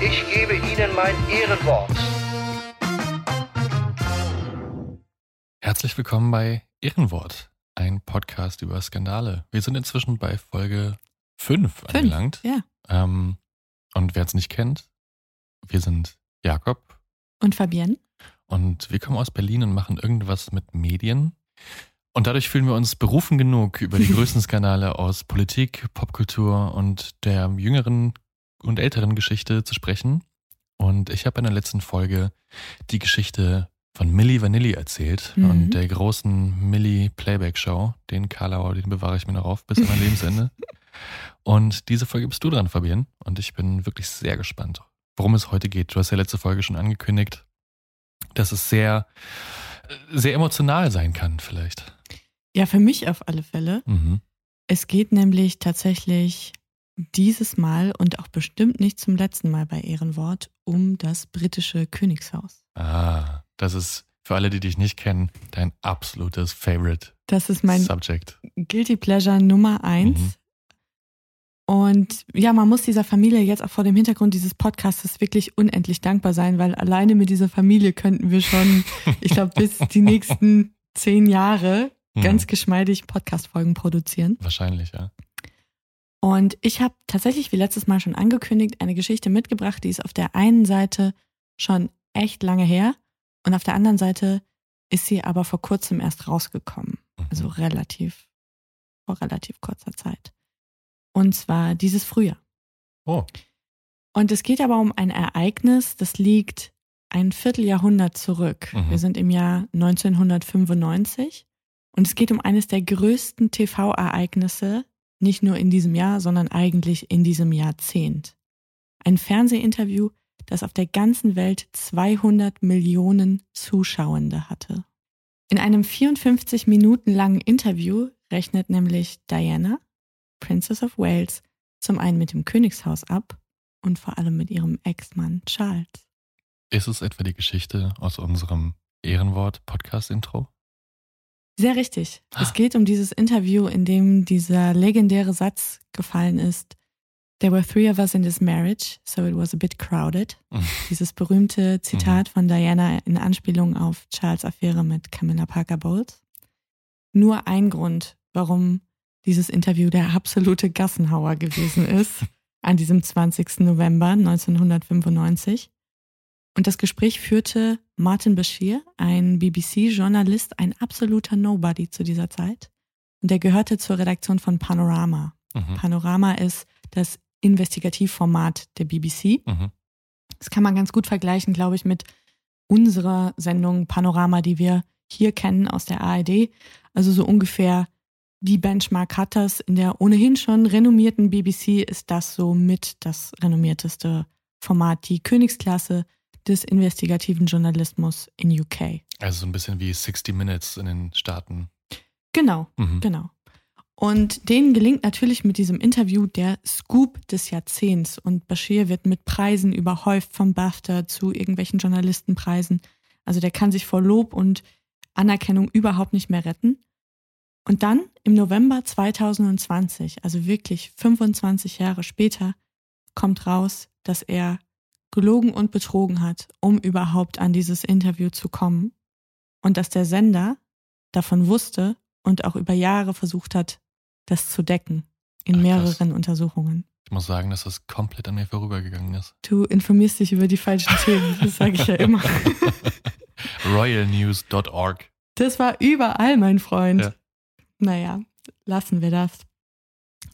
ich gebe Ihnen mein Ehrenwort. Herzlich willkommen bei Ehrenwort, ein Podcast über Skandale. Wir sind inzwischen bei Folge 5 angelangt. Ja. Ähm, und wer es nicht kennt, wir sind Jakob Und Fabienne? und wir kommen aus Berlin und machen irgendwas mit Medien. Und dadurch fühlen wir uns berufen genug, über die größten Skandale aus Politik, Popkultur und der jüngeren und älteren Geschichte zu sprechen. Und ich habe in der letzten Folge die Geschichte von Milli Vanilli erzählt Mhm. und der großen Milli Playback Show. Den Karlauer, den bewahre ich mir noch auf bis an mein Lebensende. Und diese Folge bist du dran, Fabienne. Und ich bin wirklich sehr gespannt, worum es heute geht. Du hast ja letzte Folge schon angekündigt, dass es sehr, sehr emotional sein kann, vielleicht. Ja, für mich auf alle Fälle. Mhm. Es geht nämlich tatsächlich dieses Mal und auch bestimmt nicht zum letzten Mal bei Ehrenwort um das britische Königshaus. Ah, das ist für alle, die dich nicht kennen, dein absolutes Favorite Das ist mein Subject. Guilty Pleasure Nummer eins. Mhm. Und ja, man muss dieser Familie jetzt auch vor dem Hintergrund dieses Podcasts wirklich unendlich dankbar sein, weil alleine mit dieser Familie könnten wir schon, ich glaube, bis die nächsten zehn Jahre Mhm. ganz geschmeidig Podcast-Folgen produzieren. Wahrscheinlich, ja. Und ich habe tatsächlich, wie letztes Mal schon angekündigt, eine Geschichte mitgebracht, die ist auf der einen Seite schon echt lange her und auf der anderen Seite ist sie aber vor kurzem erst rausgekommen. Mhm. Also relativ, vor relativ kurzer Zeit. Und zwar dieses Frühjahr. Oh, Und es geht aber um ein Ereignis, das liegt ein Vierteljahrhundert zurück. Mhm. Wir sind im Jahr 1995 und es geht um eines der größten TV-Ereignisse, nicht nur in diesem Jahr, sondern eigentlich in diesem Jahrzehnt. Ein Fernsehinterview, das auf der ganzen Welt 200 Millionen Zuschauende hatte. In einem 54 Minuten langen Interview rechnet nämlich Diana, Princess of Wales, zum einen mit dem Königshaus ab und vor allem mit ihrem Ex-Mann Charles. ist es etwa die Geschichte aus unserem Ehrenwort-Podcast-Intro? Sehr richtig. Ah. Es geht um dieses Interview, in dem dieser legendäre Satz gefallen ist. There were three of us in this marriage, so it was a bit crowded. Dieses berühmte Zitat von Diana in Anspielung auf Charles Affäre mit Camilla Parker Bowles. Nur ein Grund, warum dieses Interview der absolute Gassenhauer gewesen ist, an diesem 20. November 1995. Und das Gespräch führte Martin Bashir, ein BBC-Journalist, ein absoluter Nobody zu dieser Zeit. Und der gehörte zur Redaktion von Panorama. Mhm. Panorama ist das Investigativformat der BBC. Mhm. Das kann man ganz gut vergleichen, glaube ich, mit unserer Sendung Panorama, die wir hier kennen aus der ARD. Also so ungefähr die Benchmark hat das. In der ohnehin schon renommierten BBC ist das so mit das renommierteste Format, die Königsklasse des investigativen Journalismus in UK. Also so ein bisschen wie 60 Minutes in den Staaten. Genau, Mhm. genau. Und denen gelingt natürlich mit diesem Interview der Scoop des Jahrzehnts. Und Bashir wird mit Preisen überhäuft, vom BAFTA zu irgendwelchen Journalistenpreisen. Also der kann sich vor Lob und Anerkennung überhaupt nicht mehr retten. Und dann im November 2020, also wirklich 25 Jahre später, kommt raus, dass er gelogen und betrogen hat, um überhaupt an dieses Interview zu kommen. Und dass der Sender davon wusste und auch über Jahre versucht hat, das zu decken in Ach, mehreren Untersuchungen. Ich muss sagen, dass das komplett an mir vorübergegangen ist. Du informierst dich über die falschen Themen, das sage ich ja immer. Royalnews.org. Das war überall, mein Freund. Ja. Naja, lassen wir das.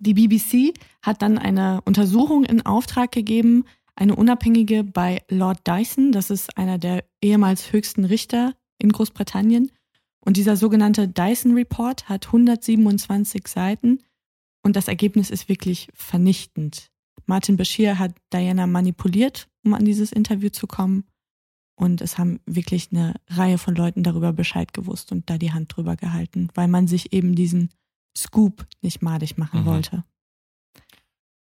Die BBC hat dann eine Untersuchung in Auftrag gegeben, eine unabhängige bei Lord Dyson, das ist einer der ehemals höchsten Richter in Großbritannien. Und dieser sogenannte Dyson Report hat 127 Seiten und das Ergebnis ist wirklich vernichtend. Martin Bashir hat Diana manipuliert, um an dieses Interview zu kommen. Und es haben wirklich eine Reihe von Leuten darüber Bescheid gewusst und da die Hand drüber gehalten, weil man sich eben diesen Scoop nicht madig machen Mhm. wollte.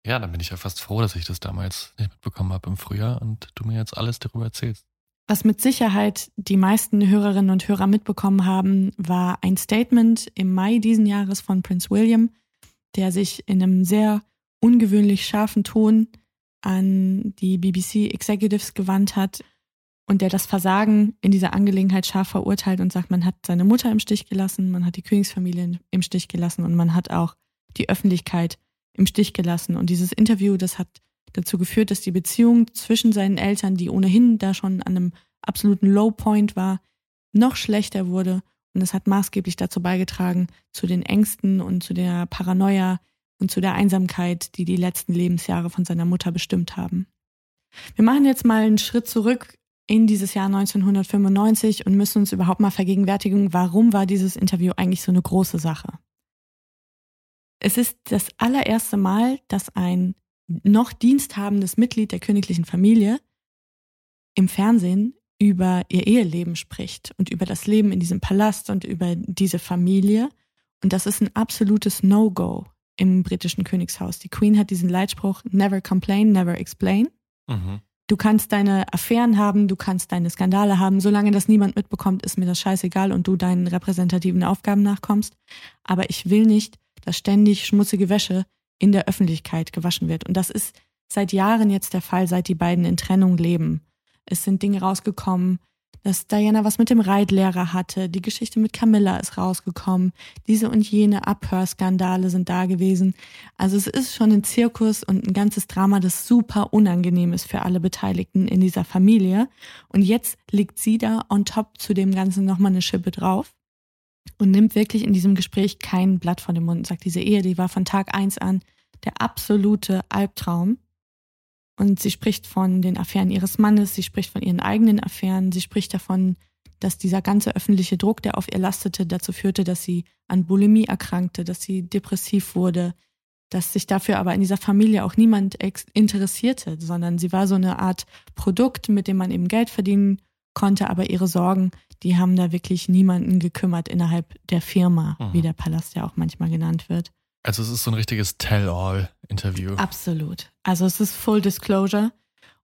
Ja, dann bin ich ja fast froh, dass ich das damals nicht mitbekommen habe im Frühjahr und du mir jetzt alles darüber erzählst. Was mit Sicherheit die meisten Hörerinnen und Hörer mitbekommen haben, war ein Statement im Mai diesen Jahres von Prince William, der sich in einem sehr ungewöhnlich scharfen Ton an die BBC Executives gewandt hat und der das Versagen in dieser Angelegenheit scharf verurteilt und sagt, man hat seine Mutter im Stich gelassen, man hat die Königsfamilie im Stich gelassen und man hat auch die Öffentlichkeit im Stich gelassen. Und dieses Interview, das hat dazu geführt, dass die Beziehung zwischen seinen Eltern, die ohnehin da schon an einem absoluten Low Point war, noch schlechter wurde. Und es hat maßgeblich dazu beigetragen, zu den Ängsten und zu der Paranoia und zu der Einsamkeit, die die letzten Lebensjahre von seiner Mutter bestimmt haben. Wir machen jetzt mal einen Schritt zurück in dieses Jahr 1995 und müssen uns überhaupt mal vergegenwärtigen, warum war dieses Interview eigentlich so eine große Sache. Es ist das allererste Mal, dass ein noch diensthabendes Mitglied der königlichen Familie im Fernsehen über ihr Eheleben spricht und über das Leben in diesem Palast und über diese Familie. Und das ist ein absolutes No-Go im britischen Königshaus. Die Queen hat diesen Leitspruch Never complain, never explain. Mhm. Du kannst deine Affären haben, du kannst deine Skandale haben. Solange das niemand mitbekommt, ist mir das scheißegal und du deinen repräsentativen Aufgaben nachkommst. Aber ich will nicht, dass ständig schmutzige Wäsche in der Öffentlichkeit gewaschen wird. Und das ist seit Jahren jetzt der Fall, seit die beiden in Trennung leben. Es sind Dinge rausgekommen, dass Diana was mit dem Reitlehrer hatte. Die Geschichte mit Camilla ist rausgekommen. Diese und jene Abhörskandale sind da gewesen. Also es ist schon ein Zirkus und ein ganzes Drama, das super unangenehm ist für alle Beteiligten in dieser Familie. Und jetzt liegt sie da on top zu dem Ganzen nochmal eine Schippe drauf und nimmt wirklich in diesem Gespräch kein Blatt von dem Mund und sagt, diese Ehe, die war von Tag eins an der absolute Albtraum. Und sie spricht von den Affären ihres Mannes, sie spricht von ihren eigenen Affären, sie spricht davon, dass dieser ganze öffentliche Druck, der auf ihr lastete, dazu führte, dass sie an Bulimie erkrankte, dass sie depressiv wurde, dass sich dafür aber in dieser Familie auch niemand interessierte, sondern sie war so eine Art Produkt, mit dem man eben Geld verdienen konnte, aber ihre Sorgen, die haben da wirklich niemanden gekümmert innerhalb der Firma, Mhm. wie der Palast ja auch manchmal genannt wird. Also es ist so ein richtiges Tell-all-Interview. Absolut. Also es ist Full Disclosure.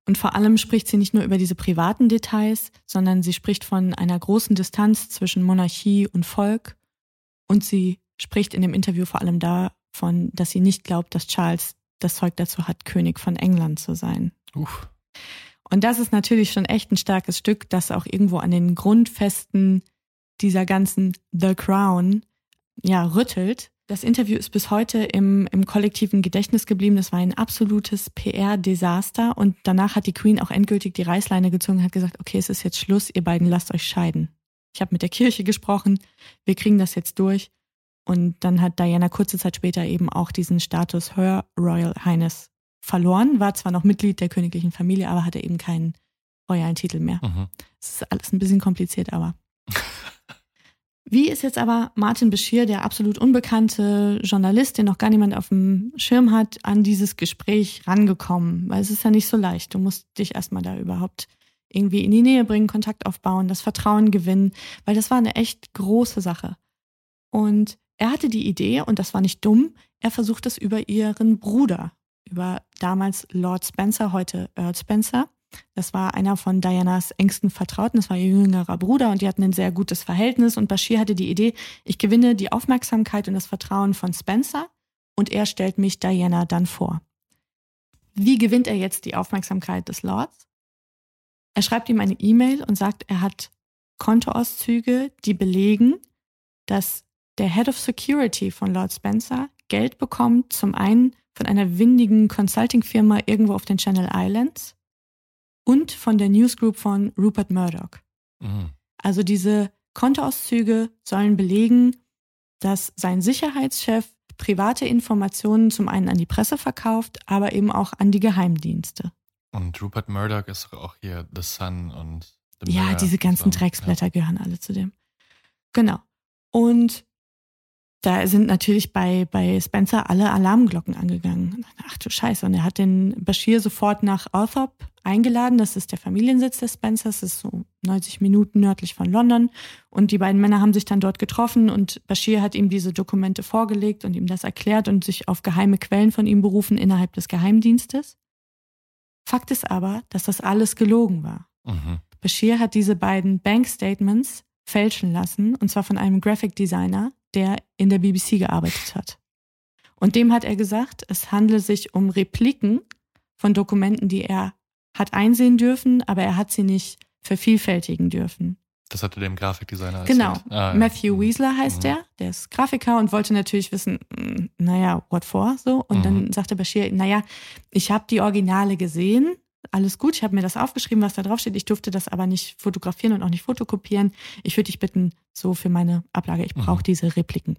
Und vor allem spricht sie nicht nur über diese privaten Details, sondern sie spricht von einer großen Distanz zwischen Monarchie und Volk. Und sie spricht in dem Interview vor allem davon, dass sie nicht glaubt, dass Charles das Zeug dazu hat, König von England zu sein. Uff. Und das ist natürlich schon echt ein starkes Stück, das auch irgendwo an den Grundfesten dieser ganzen The Crown ja rüttelt. Das Interview ist bis heute im, im kollektiven Gedächtnis geblieben. Das war ein absolutes PR-Desaster. Und danach hat die Queen auch endgültig die Reißleine gezogen und hat gesagt, okay, es ist jetzt Schluss, ihr beiden lasst euch scheiden. Ich habe mit der Kirche gesprochen, wir kriegen das jetzt durch. Und dann hat Diana kurze Zeit später eben auch diesen Status Her Royal Highness verloren, war zwar noch Mitglied der königlichen Familie, aber hatte eben keinen royalen Titel mehr. Mhm. Es ist alles ein bisschen kompliziert, aber. Wie ist jetzt aber Martin Bashir, der absolut unbekannte Journalist, den noch gar niemand auf dem Schirm hat, an dieses Gespräch rangekommen? Weil es ist ja nicht so leicht. Du musst dich erstmal da überhaupt irgendwie in die Nähe bringen, Kontakt aufbauen, das Vertrauen gewinnen, weil das war eine echt große Sache. Und er hatte die Idee, und das war nicht dumm, er versucht es über ihren Bruder, über damals Lord Spencer, heute Earl Spencer. Das war einer von Dianas engsten Vertrauten, das war ihr jüngerer Bruder und die hatten ein sehr gutes Verhältnis. Und Bashir hatte die Idee, ich gewinne die Aufmerksamkeit und das Vertrauen von Spencer und er stellt mich Diana dann vor. Wie gewinnt er jetzt die Aufmerksamkeit des Lords? Er schreibt ihm eine E-Mail und sagt, er hat Kontoauszüge, die belegen, dass der Head of Security von Lord Spencer Geld bekommt, zum einen von einer windigen Consulting-Firma irgendwo auf den Channel Islands und von der Newsgroup von Rupert Murdoch. Mhm. Also diese Kontoauszüge sollen belegen, dass sein Sicherheitschef private Informationen zum einen an die Presse verkauft, aber eben auch an die Geheimdienste. Und Rupert Murdoch ist auch hier The Sun und The Ja, Mirror diese ganzen zusammen. Drecksblätter gehören alle zu dem. Genau. Und da sind natürlich bei, bei Spencer alle Alarmglocken angegangen. Ach du Scheiße. Und er hat den Bashir sofort nach Althorp eingeladen. Das ist der Familiensitz des Spencers. Das ist so 90 Minuten nördlich von London. Und die beiden Männer haben sich dann dort getroffen und Bashir hat ihm diese Dokumente vorgelegt und ihm das erklärt und sich auf geheime Quellen von ihm berufen innerhalb des Geheimdienstes. Fakt ist aber, dass das alles gelogen war. Mhm. Bashir hat diese beiden Bank Statements fälschen lassen, und zwar von einem Graphic Designer, der in der BBC gearbeitet hat. Und dem hat er gesagt, es handle sich um Repliken von Dokumenten, die er hat einsehen dürfen, aber er hat sie nicht vervielfältigen dürfen. Das hatte dem Grafikdesigner Genau. erzählt. Ah, ja. Matthew Weasler heißt Mhm. der, der ist Grafiker und wollte natürlich wissen, mm, naja, what for so. Und Mhm. dann sagte Bashir, naja, ich habe die Originale gesehen, alles gut, ich habe mir das aufgeschrieben, was da drauf steht. Ich durfte das aber nicht fotografieren und auch nicht fotokopieren. Ich würde dich bitten, so für meine Ablage, ich brauche Mhm. diese Repliken.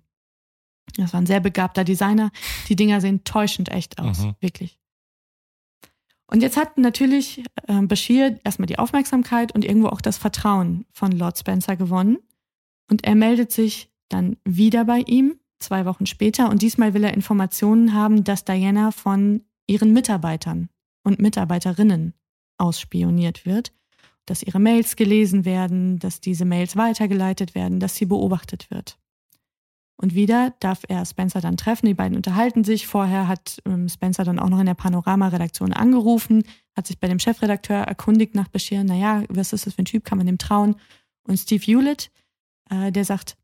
Das war ein sehr begabter Designer. Die Dinger sehen täuschend echt aus, Mhm. wirklich. Und jetzt hat natürlich äh, Bashir erstmal die Aufmerksamkeit und irgendwo auch das Vertrauen von Lord Spencer gewonnen. Und er meldet sich dann wieder bei ihm, zwei Wochen später. Und diesmal will er Informationen haben, dass Diana von ihren Mitarbeitern und Mitarbeiterinnen ausspioniert wird. Dass ihre Mails gelesen werden, dass diese Mails weitergeleitet werden, dass sie beobachtet wird. Und wieder darf er Spencer dann treffen. Die beiden unterhalten sich. Vorher hat ähm, Spencer dann auch noch in der Panorama-Redaktion angerufen, hat sich bei dem Chefredakteur erkundigt nach Bashir. Naja, was ist das für ein Typ? Kann man dem trauen? Und Steve Hewlett, äh, der sagt,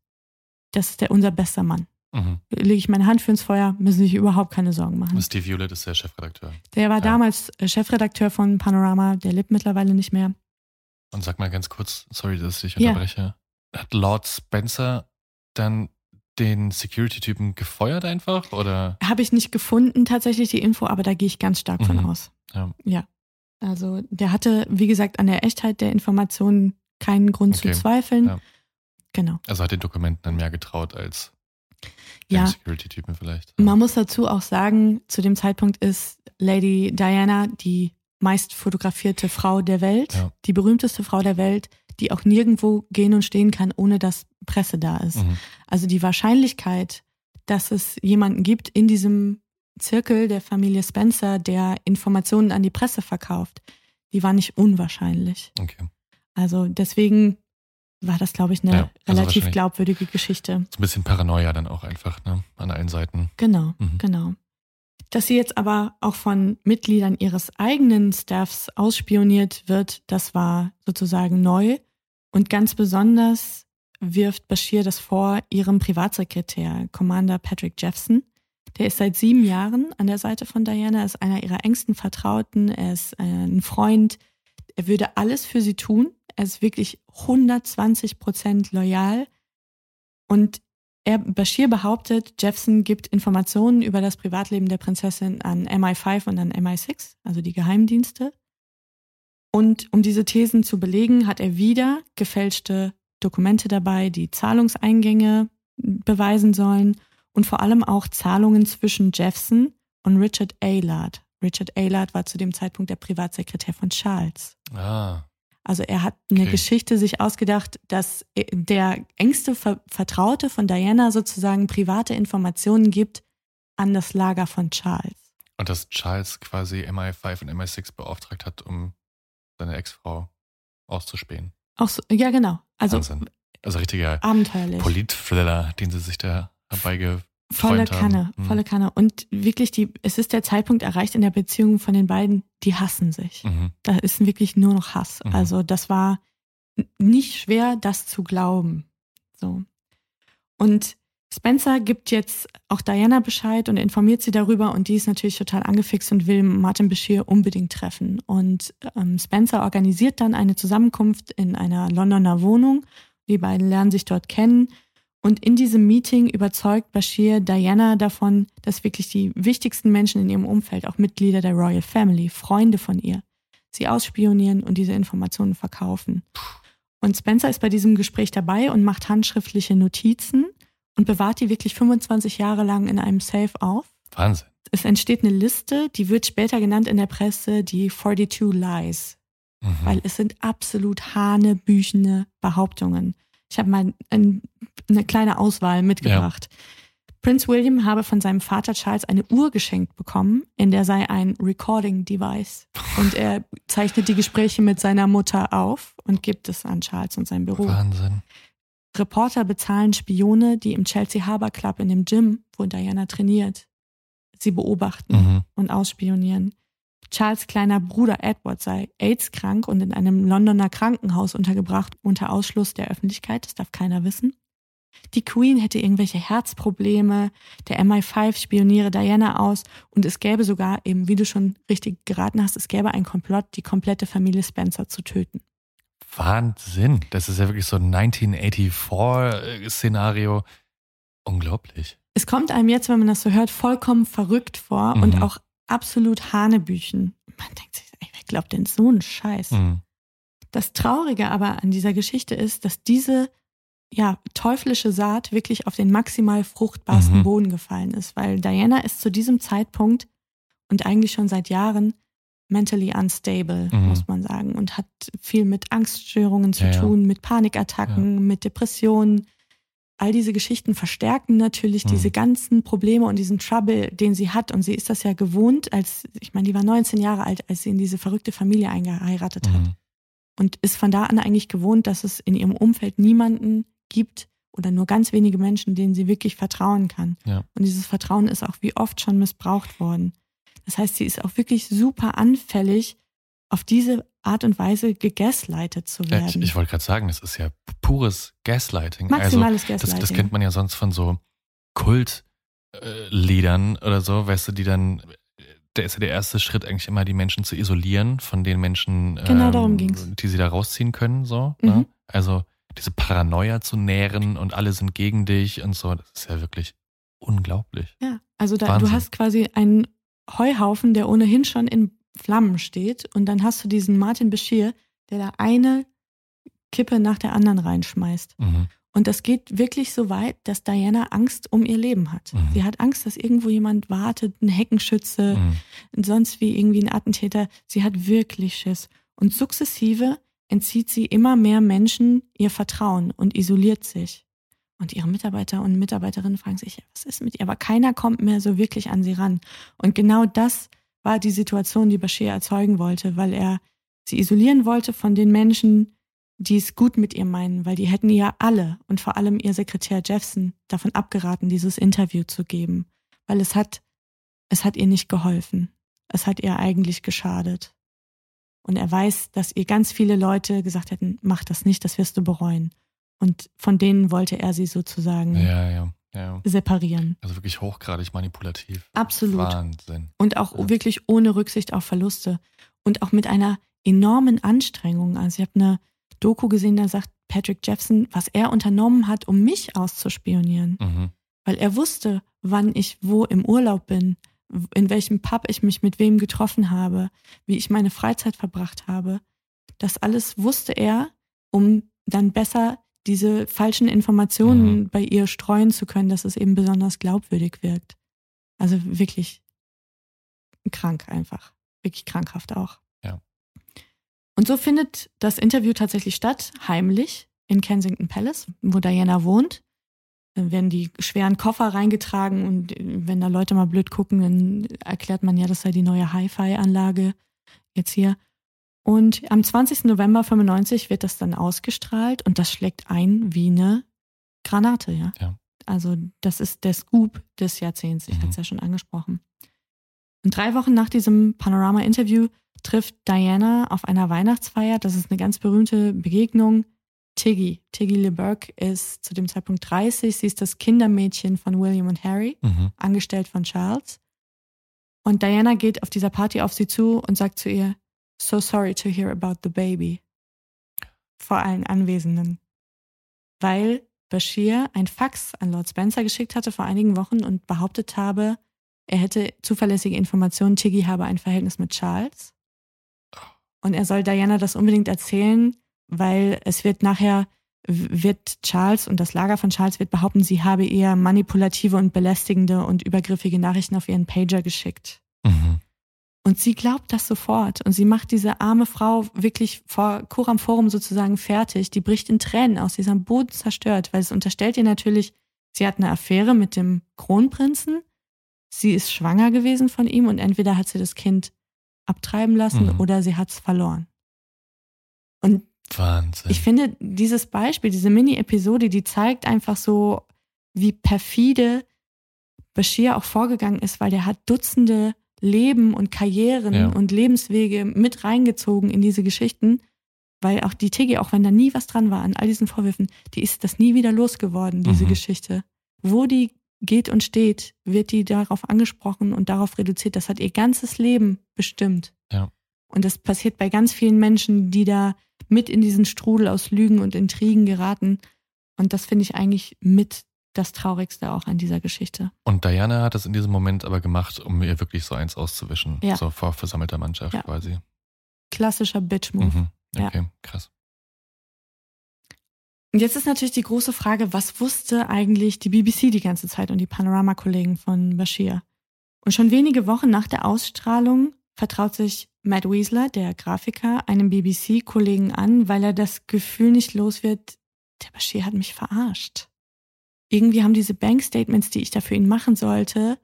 das ist der, unser bester Mann. Mhm. Lege ich meine Hand für ins Feuer, müssen sich überhaupt keine Sorgen machen. Steve Hewlett ist der Chefredakteur. Der war Ja. damals äh, Chefredakteur von Panorama, der lebt mittlerweile nicht mehr. Und sag mal ganz kurz, sorry, dass ich dich Ja. unterbreche. Hat Lord Spencer dann den Security-Typen gefeuert einfach? Oder? Habe ich nicht gefunden, tatsächlich die Info, aber da gehe ich ganz stark von Mhm. aus. Ja. Ja. Also der hatte, wie gesagt, an der Echtheit der Informationen keinen Grund Okay. zu zweifeln. Ja. Genau. Also hat den Dokumenten dann mehr getraut als Ja. Security-Typen vielleicht. Man muss dazu auch sagen, zu dem Zeitpunkt ist Lady Diana die meist fotografierte Frau der Welt, Ja. die berühmteste Frau der Welt, die auch nirgendwo gehen und stehen kann, ohne dass Presse da ist. Mhm. Also die Wahrscheinlichkeit, dass es jemanden gibt in diesem Zirkel der Familie Spencer, der Informationen an die Presse verkauft, die war nicht unwahrscheinlich. Okay. Also deswegen war das, glaube ich, eine Ja, also relativ glaubwürdige Geschichte. So ein bisschen Paranoia dann auch einfach, ne? An allen Seiten. Genau, Mhm. genau. Dass sie jetzt aber auch von Mitgliedern ihres eigenen Staffs ausspioniert wird, das war sozusagen neu. Und ganz besonders wirft Bashir das vor ihrem Privatsekretär, Commander Patrick Jeffson. Der ist seit sieben Jahren an der Seite von Diana, ist einer ihrer engsten Vertrauten, er ist äh, ein Freund. Er würde alles für sie tun. Er ist wirklich 120 Prozent loyal. Und er, Bashir behauptet, Jeffson gibt Informationen über das Privatleben der Prinzessin an MI5 und an MI6, also die Geheimdienste. Und um diese Thesen zu belegen, hat er wieder gefälschte Dokumente dabei, die Zahlungseingänge beweisen sollen und vor allem auch Zahlungen zwischen Jeffson und Richard Aylard. Richard Aylard war zu dem Zeitpunkt der Privatsekretär von Charles. Ah. Also er hat eine Okay. Geschichte sich ausgedacht, dass der engste Ver Vertraute von Diana sozusagen private Informationen gibt an das Lager von Charles. Und dass Charles quasi MI5 und MI6 beauftragt hat, um seine Ex-Frau auszuspähen. Auch so, ja genau. Also Wahnsinn. Also richtiger abenteuerlich. Polit-Thriller, den sie sich da herbeigeträumt Volle haben. Kanne, Mhm. volle Kanne. Und wirklich, die, es ist der Zeitpunkt erreicht in der Beziehung von den beiden, die hassen sich. Mhm. Da ist wirklich nur noch Hass. Mhm. Also das war nicht schwer, das zu glauben. So. Und Spencer gibt jetzt auch Diana Bescheid und informiert sie darüber und die ist natürlich total angefixt und will Martin Bashir unbedingt treffen. Und ähm, Spencer organisiert dann eine Zusammenkunft in einer Londoner Wohnung. Die beiden lernen sich dort kennen. Und in diesem Meeting überzeugt Bashir Diana davon, dass wirklich die wichtigsten Menschen in ihrem Umfeld, auch Mitglieder der Royal Family, Freunde von ihr, sie ausspionieren und diese Informationen verkaufen. Und Spencer ist bei diesem Gespräch dabei und macht handschriftliche Notizen und bewahrt die wirklich 25 Jahre lang in einem Safe auf. Wahnsinn. Es entsteht eine Liste, die wird später genannt in der Presse die 42 Lies, Mhm. weil es sind absolut hanebüchene Behauptungen. Ich habe mal ein, eine kleine Auswahl mitgebracht. Prince William habe von seinem Vater Charles eine Uhr geschenkt bekommen, in der sei ein Recording Device. Und er zeichnet die Gespräche mit seiner Mutter auf und gibt es an Charles und sein Büro. Wahnsinn. Reporter bezahlen Spione, die im Chelsea Harbor Club in dem Gym, wo Diana trainiert, sie beobachten Mhm. und ausspionieren. Charles kleiner Bruder Edward sei AIDS-krank und in einem Londoner Krankenhaus untergebracht, unter Ausschluss der Öffentlichkeit, das darf keiner wissen. Die Queen hätte irgendwelche Herzprobleme, der MI5 spioniere Diana aus und es gäbe sogar, eben wie du schon richtig geraten hast, es gäbe einen Komplott, die komplette Familie Spencer zu töten. Wahnsinn. Das ist ja wirklich so ein 1984-Szenario. Unglaublich. Es kommt einem jetzt, wenn man das so hört, vollkommen verrückt vor und Mhm. auch absolut Hanebüchen. Man denkt sich, ey, wer glaubt denn so einen Scheiß? Mhm. Das Traurige aber an dieser Geschichte ist, dass diese ja, teuflische Saat wirklich auf den maximal fruchtbarsten Mhm. Boden gefallen ist, weil Diana ist zu diesem Zeitpunkt und eigentlich schon seit Jahren mentally unstable, Mhm. muss man sagen, und hat viel mit Angststörungen zu Ja, ja. tun, mit Panikattacken, mit Depressionen. All diese Geschichten verstärken natürlich Mhm. diese ganzen Probleme und diesen Trouble, den sie hat. Und sie ist das ja gewohnt, als, ich meine, die war 19 Jahre alt, als sie in diese verrückte Familie eingeheiratet hat Mhm. und ist von da an eigentlich gewohnt, dass es in ihrem Umfeld niemanden gibt oder nur ganz wenige Menschen, denen sie wirklich vertrauen kann. Ja. Und dieses Vertrauen ist auch wie oft schon missbraucht worden. Das heißt, sie ist auch wirklich super anfällig, auf diese Art und Weise gegaslightet zu Ja, ich werden. ich wollte gerade sagen, das ist ja pures Gaslighting. Maximales also, das, Gaslighting. das kennt man ja sonst von so Kultliedern oder so, weißt du, die dann, da ist ja der erste Schritt eigentlich immer, die Menschen zu isolieren von den Menschen, Genau darum ging's. die sie da rausziehen können, so. Mhm. Ne? Also diese Paranoia zu nähren und alle sind gegen dich und so, das ist ja wirklich unglaublich. Ja, also da, du hast quasi einen Heuhaufen, der ohnehin schon in Flammen steht und dann hast du diesen Martin Bashir, der da eine Kippe nach der anderen reinschmeißt. Mhm. Und das geht wirklich so weit, dass Diana Angst um ihr Leben hat. Mhm. Sie hat Angst, dass irgendwo jemand wartet, ein Heckenschütze, Mhm. sonst wie irgendwie ein Attentäter. Sie hat wirklich Schiss. Und sukzessive entzieht sie immer mehr Menschen ihr Vertrauen und isoliert sich. Und ihre Mitarbeiter und Mitarbeiterinnen fragen sich, was ist mit ihr? Aber keiner kommt mehr so wirklich an sie ran. Und genau das war die Situation, die Bashir erzeugen wollte, weil er sie isolieren wollte von den Menschen, die es gut mit ihr meinen, weil die hätten ihr alle und vor allem ihr Sekretär Jeffson davon abgeraten, dieses Interview zu geben, weil es hat, es hat ihr nicht geholfen. Es hat ihr eigentlich geschadet. Und er weiß, dass ihr ganz viele Leute gesagt hätten, mach das nicht, das wirst du bereuen. Und von denen wollte er sie sozusagen Ja, ja, ja. separieren. Also wirklich hochgradig manipulativ. Absolut. Wahnsinn. Und auch wirklich ohne Rücksicht auf Verluste. Und auch mit einer enormen Anstrengung. Also ich habe eine Doku gesehen, da sagt Patrick Jeffson, was er unternommen hat, um mich auszuspionieren. Mhm. Weil er wusste, wann ich wo im Urlaub bin, in welchem Pub ich mich mit wem getroffen habe, wie ich meine Freizeit verbracht habe. Das alles wusste er, um dann besser diese falschen Informationen Mhm. bei ihr streuen zu können, dass es eben besonders glaubwürdig wirkt. Also wirklich krank einfach. Wirklich krankhaft auch. Ja. Und so findet das Interview tatsächlich statt, heimlich in Kensington Palace, wo Diana wohnt. Dann werden die schweren Koffer reingetragen und wenn da Leute mal blöd gucken, dann erklärt man ja, das sei die neue Hi-Fi-Anlage jetzt hier. Und am 20. November 95 wird das dann ausgestrahlt und das schlägt ein wie eine Granate, ja. Ja. Also das ist der Scoop des Jahrzehnts, ich Mhm. hatte es ja schon angesprochen. Und drei Wochen nach diesem Panorama-Interview trifft Diana auf einer Weihnachtsfeier, das ist eine ganz berühmte Begegnung, Tiggy. Tiggy LeBurke ist zu dem Zeitpunkt 30, sie ist das Kindermädchen von William und Harry, Mhm. angestellt von Charles. Und Diana geht auf dieser Party auf sie zu und sagt zu ihr, So sorry to hear about the baby. Vor allen Anwesenden. Weil Bashir ein Fax an Lord Spencer geschickt hatte vor einigen Wochen und behauptet habe, er hätte zuverlässige Informationen, Tiggy habe ein Verhältnis mit Charles. Und er soll Diana das unbedingt erzählen, weil es wird nachher, wird Charles und das Lager von Charles wird behaupten, sie habe eher manipulative und belästigende und übergriffige Nachrichten auf ihren Pager geschickt. Mhm. Und sie glaubt das sofort. Und sie macht diese arme Frau wirklich vor Coram Forum sozusagen fertig. Die bricht in Tränen aus. Sie ist am Boden zerstört, weil es unterstellt ihr natürlich, sie hat eine Affäre mit dem Kronprinzen. Sie ist schwanger gewesen von ihm und entweder hat sie das Kind abtreiben lassen Mhm. oder sie hat es verloren. Und Wahnsinn. ich finde, dieses Beispiel, diese Mini-Episode, die zeigt einfach so, wie perfide Bashir auch vorgegangen ist, weil der hat Dutzende Leben und Karrieren Ja. und Lebenswege mit reingezogen in diese Geschichten, weil auch die Tigi, auch wenn da nie was dran war an all diesen Vorwürfen, die ist das nie wieder losgeworden, diese Mhm. Geschichte. Wo die geht und steht, wird die darauf angesprochen und darauf reduziert. Das hat ihr ganzes Leben bestimmt. Ja. Und das passiert bei ganz vielen Menschen, die da mit in diesen Strudel aus Lügen und Intrigen geraten. Und das finde ich eigentlich mit das Traurigste auch an dieser Geschichte. Und Diana hat das in diesem Moment aber gemacht, um ihr wirklich so eins auszuwischen. Ja. So vor versammelter Mannschaft Ja. quasi. Klassischer Bitch-Move. Mhm. Ja. Okay, krass. Und jetzt ist natürlich die große Frage, was wusste eigentlich die BBC die ganze Zeit und die Panorama-Kollegen von Bashir? Und schon wenige Wochen nach der Ausstrahlung vertraut sich Matt Weasler, der Grafiker, einem BBC-Kollegen an, weil er das Gefühl nicht los wird, der Bashir hat mich verarscht. Irgendwie haben diese Bankstatements, die ich da für ihn machen sollte,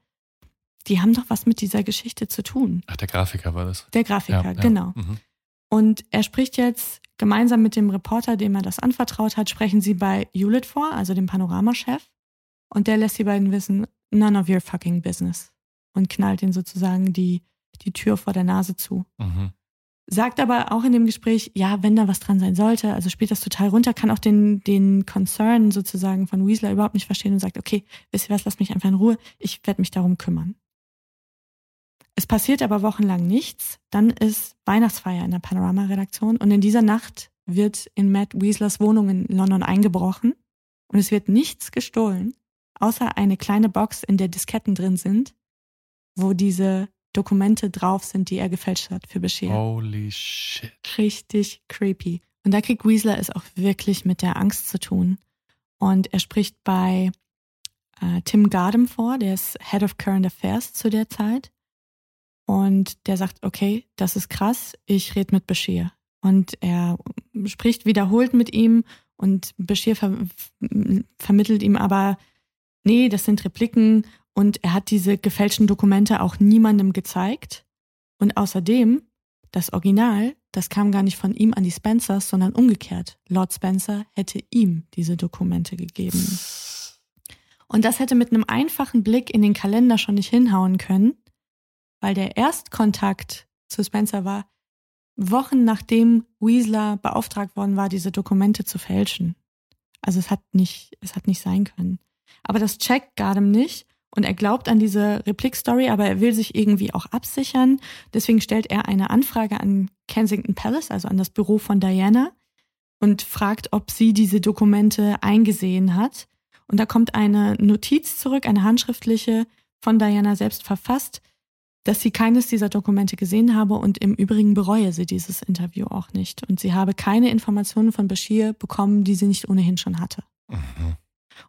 die haben doch was mit dieser Geschichte zu tun. Ach, der Grafiker war das. Der Grafiker, Ja, ja. genau. Mhm. Und er spricht jetzt gemeinsam mit dem Reporter, dem er das anvertraut hat, sprechen sie bei Hewlett vor, also dem Panoramachef. Und der lässt die beiden wissen, none of your fucking business. Und knallt ihnen sozusagen die, die Tür vor der Nase zu. Mhm. Sagt aber auch in dem Gespräch, ja, wenn da was dran sein sollte, also spielt das total runter, kann auch den, den Concern sozusagen von Weasler überhaupt nicht verstehen und sagt, okay, wisst ihr was, lasst mich einfach in Ruhe, ich werde mich darum kümmern. Es passiert aber wochenlang nichts. Dann ist Weihnachtsfeier in der Panorama-Redaktion und in dieser Nacht wird in Matt Weaslers Wohnung in London eingebrochen und es wird nichts gestohlen, außer eine kleine Box, in der Disketten drin sind, wo diese Dokumente drauf sind, die er gefälscht hat für Bashir. Holy shit. Richtig creepy. Und da kriegt Weasler es auch wirklich mit der Angst zu tun. Und er spricht bei äh, Tim Gardem vor, der ist Head of Current Affairs zu der Zeit. Und der sagt, okay, das ist krass, ich rede mit Bashir. Und er spricht wiederholt mit ihm und Bashir ver vermittelt ihm aber, nee, das sind Repliken und er hat diese gefälschten Dokumente auch niemandem gezeigt. Und außerdem, das Original, das kam gar nicht von ihm an die Spencers, sondern umgekehrt. Lord Spencer hätte ihm diese Dokumente gegeben. Und das hätte mit einem einfachen Blick in den Kalender schon nicht hinhauen können, weil der Erstkontakt zu Spencer war Wochen nachdem Weasler beauftragt worden war, diese Dokumente zu fälschen. Also es hat nicht, es hat nicht sein können. Aber das checkt Gardem nicht und er glaubt an diese Replik-Story, aber er will sich irgendwie auch absichern. Deswegen stellt er eine Anfrage an Kensington Palace, also an das Büro von Diana und fragt, ob sie diese Dokumente eingesehen hat. Und da kommt eine Notiz zurück, eine handschriftliche von Diana selbst verfasst, dass sie keines dieser Dokumente gesehen habe und im Übrigen bereue sie dieses Interview auch nicht. Und sie habe keine Informationen von Bashir bekommen, die sie nicht ohnehin schon hatte. Mhm.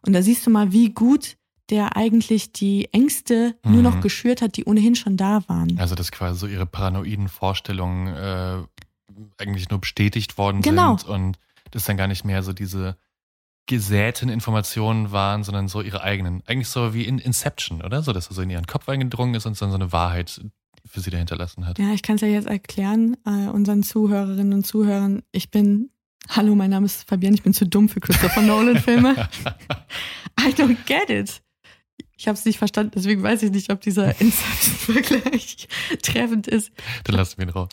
Und da siehst du mal, wie gut der eigentlich die Ängste nur noch Mhm. geschürt hat, die ohnehin schon da waren. Also, dass quasi so ihre paranoiden Vorstellungen äh, eigentlich nur bestätigt worden Genau. sind und das dann gar nicht mehr so diese gesäten Informationen waren, sondern so ihre eigenen. Eigentlich so wie in Inception, oder? So, dass er so in ihren Kopf eingedrungen ist und dann so eine Wahrheit für sie da hinterlassen hat. Ja, ich kann es ja jetzt erklären, äh, unseren Zuhörerinnen und Zuhörern. Ich bin, hallo, mein Name ist Fabienne, ich bin zu dumm für Christopher Nolan-Filme. I don't get it. Ich habe es nicht verstanden, deswegen weiß ich nicht, ob dieser Inception-Vergleich treffend ist. Dann lassen wir ihn raus.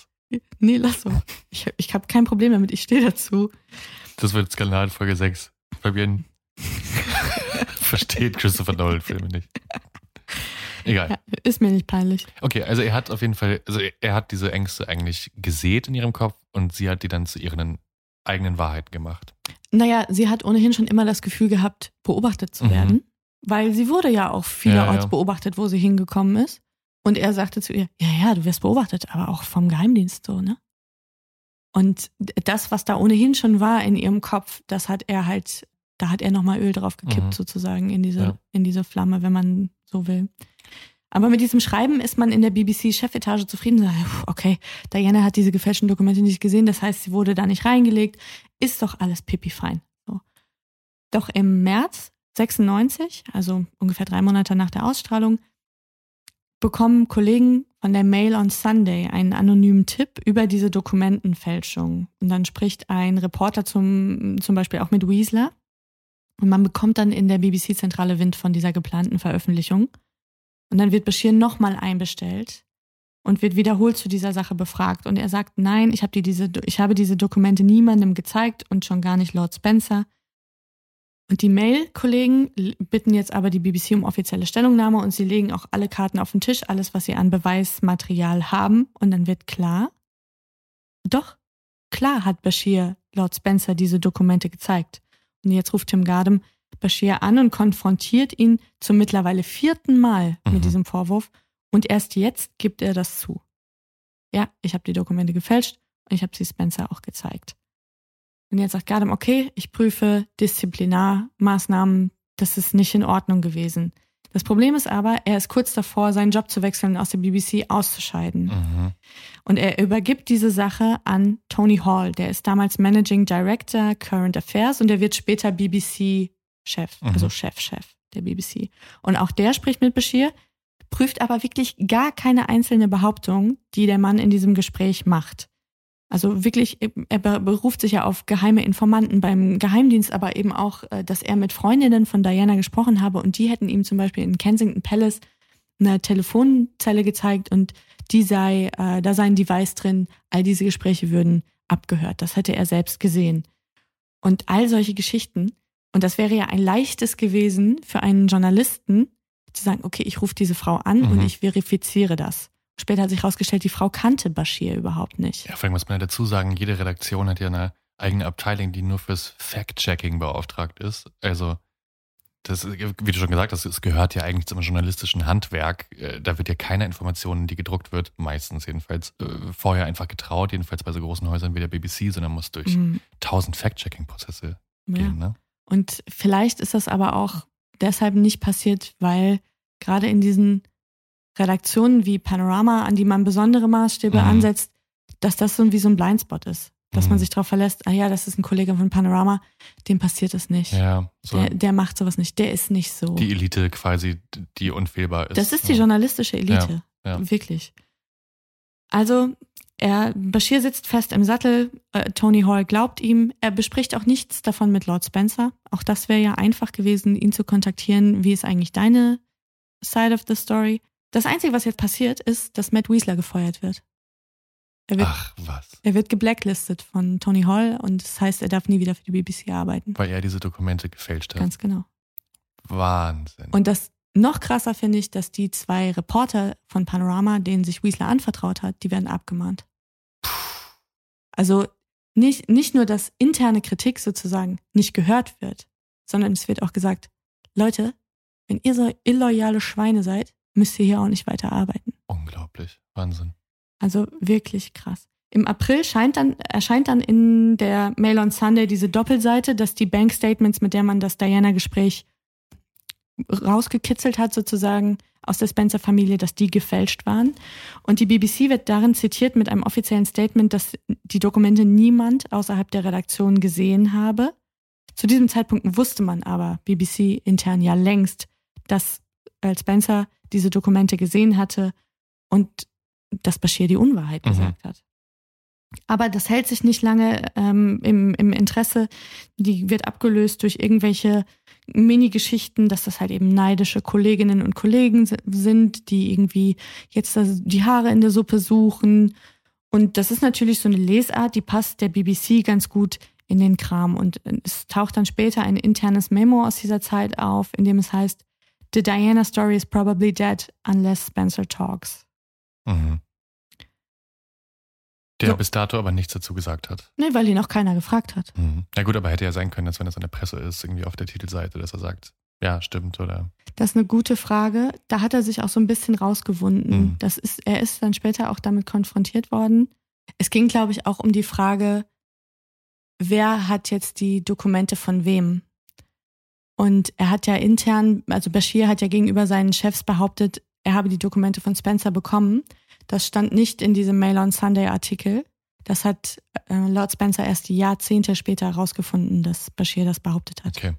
Nee, lass so. Ich, ich habe kein Problem damit, ich stehe dazu. Das wird Skandal Folge 6. Fabian versteht Christopher Nolan Filme nicht. Egal. Ja, ist mir nicht peinlich. Okay, also er hat auf jeden Fall, also er hat diese Ängste eigentlich gesät in ihrem Kopf und sie hat die dann zu ihren eigenen Wahrheiten gemacht. Naja, sie hat ohnehin schon immer das Gefühl gehabt, beobachtet zu Mhm. Weil sie wurde ja auch vielerorts Ja, ja. beobachtet, wo sie hingekommen ist. Und er sagte zu ihr, ja, ja, du wirst beobachtet, aber auch vom Geheimdienst so, ne? Und das, was da ohnehin schon war in ihrem Kopf, das hat er halt, da hat er nochmal Öl drauf gekippt, Mhm. sozusagen, in diese, Ja. in diese Flamme, wenn man so will. Aber mit diesem Schreiben ist man in der BBC-Chefetage zufrieden. Okay, Diana hat diese gefälschten Dokumente nicht gesehen, das heißt, sie wurde da nicht reingelegt. Ist doch alles pipi fein. So. Doch im März 96, also ungefähr drei Monate nach der Ausstrahlung, bekommen Kollegen von der Mail on Sunday einen anonymen Tipp über diese Dokumentenfälschung. Und dann spricht ein Reporter zum, zum Beispiel auch mit Weasler. Und man bekommt dann in der BBC-Zentrale Wind von dieser geplanten Veröffentlichung. Und dann wird Bashir nochmal einbestellt und wird wiederholt zu dieser Sache befragt. Und er sagt, nein, ich, hab dir diese, ich habe diese Dokumente niemandem gezeigt und schon gar nicht Lord Spencer. Und die Mail-Kollegen bitten jetzt aber die BBC um offizielle Stellungnahme und sie legen auch alle Karten auf den Tisch, alles, was sie an Beweismaterial haben. Und dann wird klar, doch, klar hat Bashir Lord Spencer diese Dokumente gezeigt. Und jetzt ruft Tim Gardem Bashir an und konfrontiert ihn zum mittlerweile vierten Mal Mhm. mit diesem Vorwurf. Und erst jetzt gibt er das zu. Ja, ich habe die Dokumente gefälscht und ich habe sie Spencer auch gezeigt. Und jetzt sagt Gardem, okay, ich prüfe Disziplinarmaßnahmen, das ist nicht in Ordnung gewesen. Das Problem ist aber, er ist kurz davor, seinen Job zu wechseln und aus der BBC auszuscheiden. Mhm. Und er übergibt diese Sache an Tony Hall. Der ist damals Managing Director Current Affairs und der wird später BBC-Chef, Mhm. also Chef-Chef der BBC. Und auch der spricht mit Bashir, prüft aber wirklich gar keine einzelne Behauptung, die der Mann in diesem Gespräch macht. Also wirklich, er be- beruft sich ja auf geheime Informanten beim Geheimdienst, aber eben auch, äh, dass er mit Freundinnen von Diana gesprochen habe und die hätten ihm zum Beispiel in Kensington Palace eine Telefonzelle gezeigt und die sei, äh, da sei ein Device drin, all diese Gespräche würden abgehört. Das hätte er selbst gesehen. Und all solche Geschichten. Und das wäre ja ein leichtes gewesen für einen Journalisten, zu sagen, okay, ich rufe diese Frau an Mhm. und ich verifiziere das. Später hat sich herausgestellt, die Frau kannte Bashir überhaupt nicht. Ja, vor allem muss man ja dazu sagen, jede Redaktion hat ja eine eigene Abteilung, die nur fürs Fact-Checking beauftragt ist. Also, das, wie du schon gesagt hast, es gehört ja eigentlich zum journalistischen Handwerk. Äh, Da wird ja keine Information, die gedruckt wird, meistens jedenfalls, äh, vorher einfach getraut, jedenfalls bei so großen Häusern wie der BBC, sondern muss durch Mhm. tausend Fact-Checking-Prozesse Ja. gehen. Ne? Und vielleicht ist das aber auch deshalb nicht passiert, weil gerade in diesen Redaktionen wie Panorama, an die man besondere Maßstäbe Mhm. ansetzt, dass das so wie so ein Blindspot ist. Dass man Mhm. sich darauf verlässt, ah ja, das ist ein Kollege von Panorama, dem passiert das nicht. Ja, so Der, der macht sowas nicht, der ist nicht so. die Elite quasi, die unfehlbar ist. das ist die Ja. journalistische Elite. Ja. Wirklich. Also, er, Bashir sitzt fest im Sattel, äh, Tony Hall glaubt ihm, er bespricht auch nichts davon mit Lord Spencer. Auch das wäre ja einfach gewesen, ihn zu kontaktieren. Wie ist eigentlich deine Side of the Story? Das Einzige, was jetzt passiert, ist, dass Matt Weasler gefeuert wird. Er wird, Ach, was. er wird geblacklistet von Tony Hall und das heißt, er darf nie wieder für die BBC arbeiten. Weil er diese Dokumente gefälscht hat. Ganz genau. Wahnsinn. Und das noch krasser finde ich, dass die zwei Reporter von Panorama, denen sich Weasler anvertraut hat, die werden abgemahnt. Also nicht, nicht nur, dass interne Kritik sozusagen nicht gehört wird, sondern es wird auch gesagt, Leute, wenn ihr so illoyale Schweine seid, müsst ihr hier auch nicht weiter arbeiten. Unglaublich. Wahnsinn. Also wirklich krass. Im April scheint dann, erscheint dann in der Mail on Sunday diese Doppelseite, dass die Bankstatements, mit der man das Diana-Gespräch rausgekitzelt hat, sozusagen aus der Spencer-Familie, dass die gefälscht waren. Und die BBC wird darin zitiert mit einem offiziellen Statement, dass die Dokumente niemand außerhalb der Redaktion gesehen habe. Zu diesem Zeitpunkt wusste man aber BBC intern ja längst, dass äh, Spencer diese Dokumente gesehen hatte und dass Bashir die Unwahrheit Mhm. gesagt hat. Aber das hält sich nicht lange ähm, im, im Interesse. Die wird abgelöst durch irgendwelche Mini-Geschichten, dass das halt eben neidische Kolleginnen und Kollegen si- sind, die irgendwie jetzt die Haare in der Suppe suchen. Und das ist natürlich so eine Lesart, die passt der BBC ganz gut in den Kram. Und es taucht dann später ein internes Memo aus dieser Zeit auf, in dem es heißt, The Diana story is probably dead unless Spencer talks. Mhm. Der So. bis dato aber nichts dazu gesagt hat. Ne, weil ihn auch keiner gefragt hat. Mhm. Na gut, aber hätte ja sein können, dass wenn das an der Presse ist, irgendwie auf der Titelseite, dass er sagt, ja, stimmt, oder Das ist eine gute Frage. Da hat er sich auch so ein bisschen rausgewunden. Mhm. Das ist, er ist dann später auch damit konfrontiert worden. Es ging, glaube ich, auch um die Frage, wer hat jetzt die Dokumente von wem? Und er hat ja intern, also Bashir hat ja gegenüber seinen Chefs behauptet, er habe die Dokumente von Spencer bekommen. Das stand nicht in diesem Mail on Sunday Artikel. Das hat äh, Lord Spencer erst Jahrzehnte später herausgefunden, dass Bashir das behauptet hat. Okay.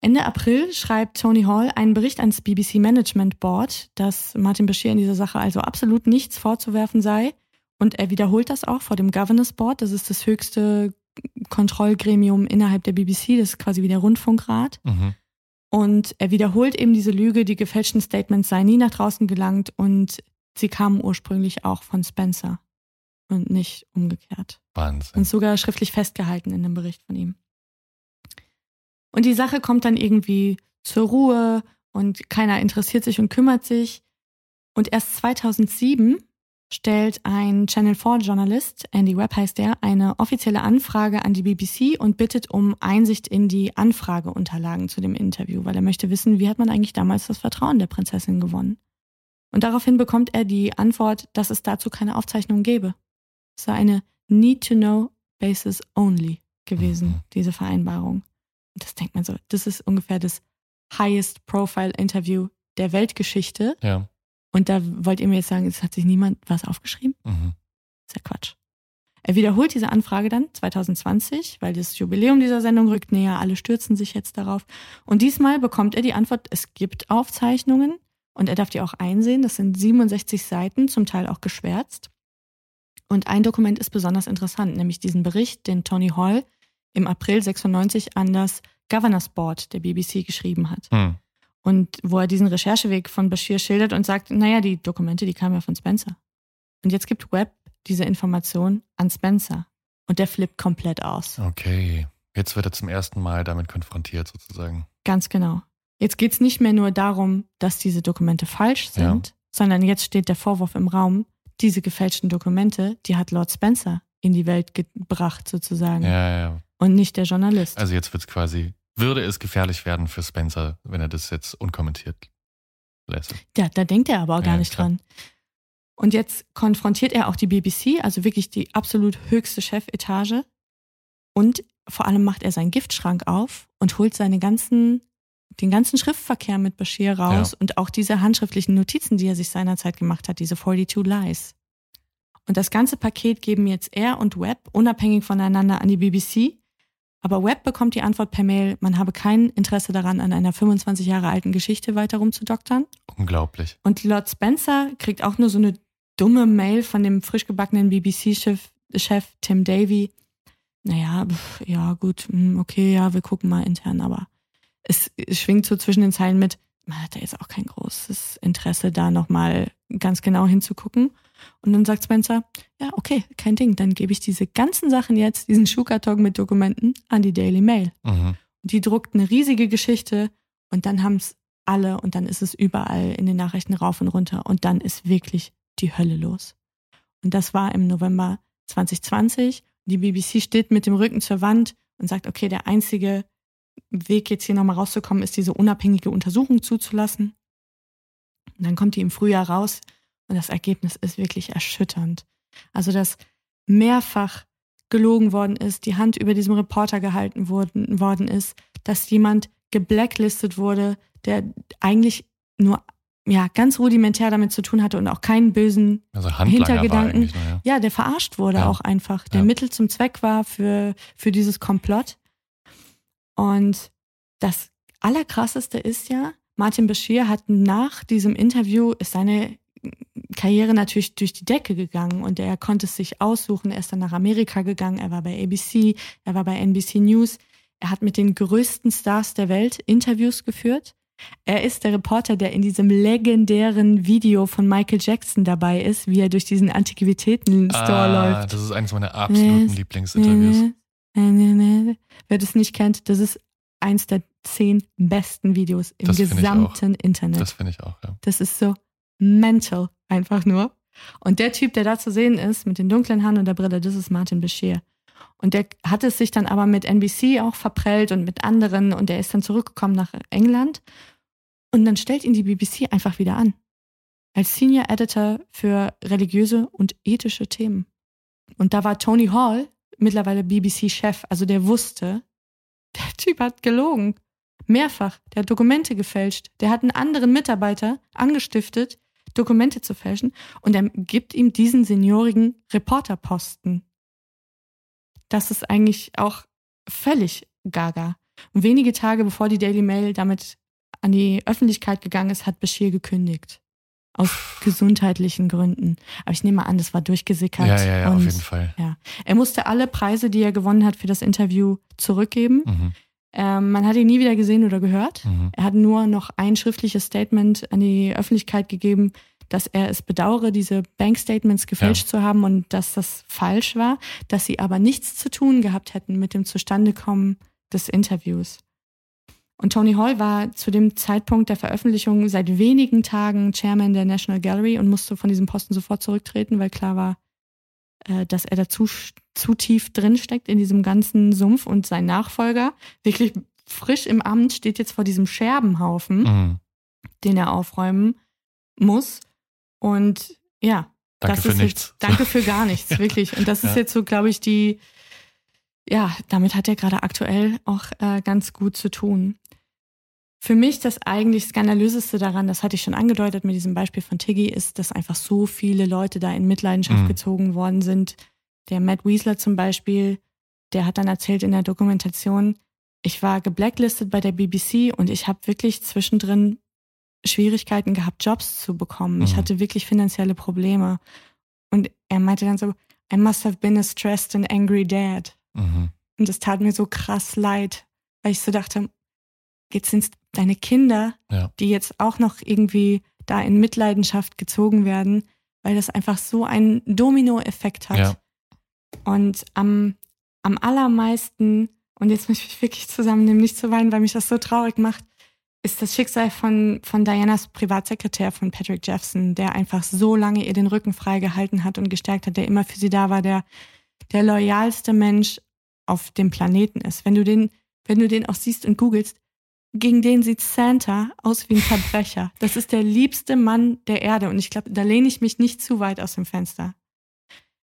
Ende April schreibt Tony Hall einen Bericht ans BBC Management Board, dass Martin Bashir in dieser Sache also absolut nichts vorzuwerfen sei. Und er wiederholt das auch vor dem Governors Board. Das ist das höchste Kontrollgremium innerhalb der BBC. Das ist quasi wie der Rundfunkrat. Mhm. Und er wiederholt eben diese Lüge, die gefälschten Statements seien nie nach draußen gelangt und sie kamen ursprünglich auch von Spencer und nicht umgekehrt. Wahnsinn. Und sogar schriftlich festgehalten in dem Bericht von ihm. Und die Sache kommt dann irgendwie zur Ruhe und keiner interessiert sich und kümmert sich. Und erst 2007 stellt ein Channel 4 Journalist, Andy Webb heißt der, eine offizielle Anfrage an die BBC und bittet um Einsicht in die Anfrageunterlagen zu dem Interview, weil er möchte wissen, wie hat man eigentlich damals das Vertrauen der Prinzessin gewonnen. Und daraufhin bekommt er die Antwort, dass es dazu keine Aufzeichnung gäbe. Es sei eine Need-to-Know Basis Only gewesen, Mhm. diese Vereinbarung. Und das denkt man so, das ist ungefähr das highest profile Interview der Weltgeschichte. Ja. Und da wollt ihr mir jetzt sagen, es hat sich niemand was aufgeschrieben? Mhm. ist ja Quatsch. Er wiederholt diese Anfrage dann 2020, weil das Jubiläum dieser Sendung rückt näher, alle stürzen sich jetzt darauf. Und diesmal bekommt er die Antwort, es gibt Aufzeichnungen und er darf die auch einsehen. Das sind 67 Seiten, zum Teil auch geschwärzt. Und ein Dokument ist besonders interessant, nämlich diesen Bericht, den Tony Hall im April 96 an das Governors Board der BBC geschrieben hat. Hm. Und wo er diesen Rechercheweg von Bashir schildert und sagt, naja, die Dokumente, die kamen ja von Spencer. Und jetzt gibt Webb diese Information an Spencer. Und der flippt komplett aus. Okay. Jetzt wird er zum ersten Mal damit konfrontiert, sozusagen. Ganz genau. Jetzt geht's nicht mehr nur darum, dass diese Dokumente falsch sind, sondern jetzt steht der Vorwurf im Raum, diese gefälschten Dokumente, die hat Lord Spencer in die Welt gebracht, sozusagen. Ja, ja. Und nicht der Journalist. Also jetzt wird es quasi, würde es gefährlich werden für Spencer, wenn er das jetzt unkommentiert lässt. Ja, da denkt er aber auch gar Ja, nicht klar. dran. Und jetzt konfrontiert er auch die BBC, also wirklich die absolut höchste Chefetage. Und vor allem macht er seinen Giftschrank auf und holt seine ganzen, den ganzen Schriftverkehr mit Bashir raus Ja. und auch diese handschriftlichen Notizen, die er sich seinerzeit gemacht hat, diese 42 Lies. Und das ganze Paket geben jetzt er und Webb unabhängig voneinander an die BBC. Aber Webb bekommt die Antwort per Mail, man habe kein Interesse daran, an einer 25 Jahre alten Geschichte weiter rumzudoktern. Unglaublich. Und Lord Spencer kriegt auch nur so eine dumme Mail von dem frisch gebackenen BBC-Chef Chef Tim Davy. Naja, pf, ja, gut, hm, okay, ja, wir gucken mal intern, aber es, es schwingt so zwischen den Zeilen mit, man hat da jetzt auch kein großes Interesse, da nochmal ganz genau hinzugucken. Und dann sagt Spencer, ja, okay, kein Ding, dann gebe ich diese ganzen Sachen jetzt, diesen Schuhkarton mit Dokumenten, an die Daily Mail. Mhm. Die druckt eine riesige Geschichte und dann haben es alle und dann ist es überall in den Nachrichten rauf und runter und dann ist wirklich die Hölle los. Und das war im November 2020. Die BBC steht mit dem Rücken zur Wand und sagt, okay, der einzige Weg jetzt hier nochmal rauszukommen, ist diese unabhängige Untersuchung zuzulassen. Und dann kommt die im Frühjahr raus und das Ergebnis ist wirklich erschütternd. Also, dass mehrfach gelogen worden ist, die Hand über diesem Reporter gehalten worden, worden ist, dass jemand geblacklistet wurde, der eigentlich nur ja ganz rudimentär damit zu tun hatte und auch keinen bösen Also Hintergedanken. nur, ja. ja, der verarscht wurde Ja. auch einfach, der Ja. Mittel zum Zweck war für, für dieses Komplott. Und das Allerkrasseste ist ja, Martin Bashir hat nach diesem Interview, ist seine Karriere natürlich durch die Decke gegangen und er konnte es sich aussuchen. Er ist dann nach Amerika gegangen, er war bei ABC, er war bei NBC News. Er hat mit den größten Stars der Welt Interviews geführt. Er ist der Reporter, der in diesem legendären Video von Michael Jackson dabei ist, wie er durch diesen Antiquitäten-Store ah, läuft. Das ist eines meiner absoluten Yes. Lieblingsinterviews. Wer das nicht kennt, das ist eins der zehn besten Videos im Das gesamten Internet. Das finde ich auch, ja. Das ist so mental, einfach nur. Und der Typ, der da zu sehen ist, mit den dunklen Haaren und der Brille, das ist Martin Bashir. Und der hat es sich dann aber mit NBC auch verprellt und mit anderen und der ist dann zurückgekommen nach England. Und dann stellt ihn die BBC einfach wieder an. Als Senior Editor für religiöse und ethische Themen. Und da war Tony Hall, mittlerweile BBC-Chef, also der wusste, der Typ hat gelogen. Mehrfach. Der hat Dokumente gefälscht. Der hat einen anderen Mitarbeiter angestiftet, Dokumente zu fälschen. Und er gibt ihm diesen seniorigen Reporterposten. Das ist eigentlich auch völlig gaga. Und wenige Tage bevor die Daily Mail damit an die Öffentlichkeit gegangen ist, hat Bashir gekündigt. Aus gesundheitlichen Gründen. Aber ich nehme an, das war durchgesickert. Ja, ja, ja, und, auf jeden Fall. Ja. Er musste alle Preise, die er gewonnen hat für das Interview, zurückgeben. Mhm. Ähm, man hat ihn nie wieder gesehen oder gehört. Mhm. Er hat nur noch ein schriftliches Statement an die Öffentlichkeit gegeben, dass er es bedauere, diese Bankstatements gefälscht zu haben und dass das falsch war, dass sie aber nichts zu tun gehabt hätten mit dem Zustandekommen des Interviews. Und Tony Hall war zu dem Zeitpunkt der Veröffentlichung seit wenigen Tagen Chairman der National Gallery und musste von diesem Posten sofort zurücktreten, weil klar war, äh, dass er da zu, zu tief drinsteckt in diesem ganzen Sumpf und sein Nachfolger, wirklich frisch im Amt, steht jetzt vor diesem Scherbenhaufen, Mhm. den er aufräumen muss. Und ja, Danke das für ist nichts. Jetzt, danke für gar nichts, wirklich. Und das ist Ja. jetzt so, glaube ich, die, ja, damit hat er gerade aktuell auch äh, ganz gut zu tun. Für mich das eigentlich skandalöseste daran, das hatte ich schon angedeutet mit diesem Beispiel von Tiggy, ist, dass einfach so viele Leute da in Mitleidenschaft Mhm. gezogen worden sind. Der Matt Weasler zum Beispiel, der hat dann erzählt in der Dokumentation, ich war geblacklistet bei der BBC und ich habe wirklich zwischendrin Schwierigkeiten gehabt, Jobs zu bekommen. Ich Mhm. hatte wirklich finanzielle Probleme. Und er meinte dann so, I must have been a stressed and angry dad. Mhm. Und es tat mir so krass leid, weil ich so dachte, jetzt sind deine Kinder, Ja. die jetzt auch noch irgendwie da in Mitleidenschaft gezogen werden, weil das einfach so einen Dominoeffekt hat. Ja. Und am, am allermeisten, und jetzt muss ich mich wirklich zusammennehmen, nicht zu weinen, weil mich das so traurig macht, ist das Schicksal von, von Dianas Privatsekretär, von Patrick Jeffson, der einfach so lange ihr den Rücken frei gehalten hat und gestärkt hat, der immer für sie da war, der der loyalste Mensch auf dem Planeten ist. Wenn du den, wenn du den auch siehst und googelst, gegen den sieht Santa aus wie ein Verbrecher. Das ist der liebste Mann der Erde und ich glaube, da lehne ich mich nicht zu weit aus dem Fenster.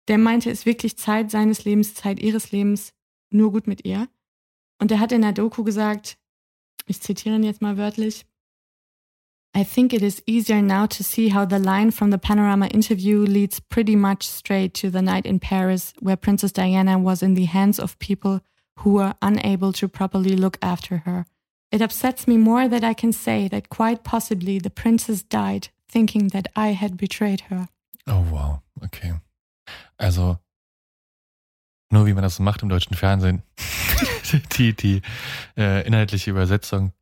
Der meinte, es ist wirklich Zeit seines Lebens, Zeit ihres Lebens, nur gut mit ihr. Und er hat in der Doku gesagt, ich zitiere ihn jetzt mal wörtlich, I think it is easier now to see how the line from the Panorama interview leads pretty much straight to the night in Paris where Princess Diana was in the hands of people who were unable to properly look after her. It upsets me more that I can say that quite possibly the princess died thinking that I had betrayed her. Oh, wow. Okay. Also, nur wie man das macht im deutschen Fernsehen. die die äh, inhaltliche Übersetzung.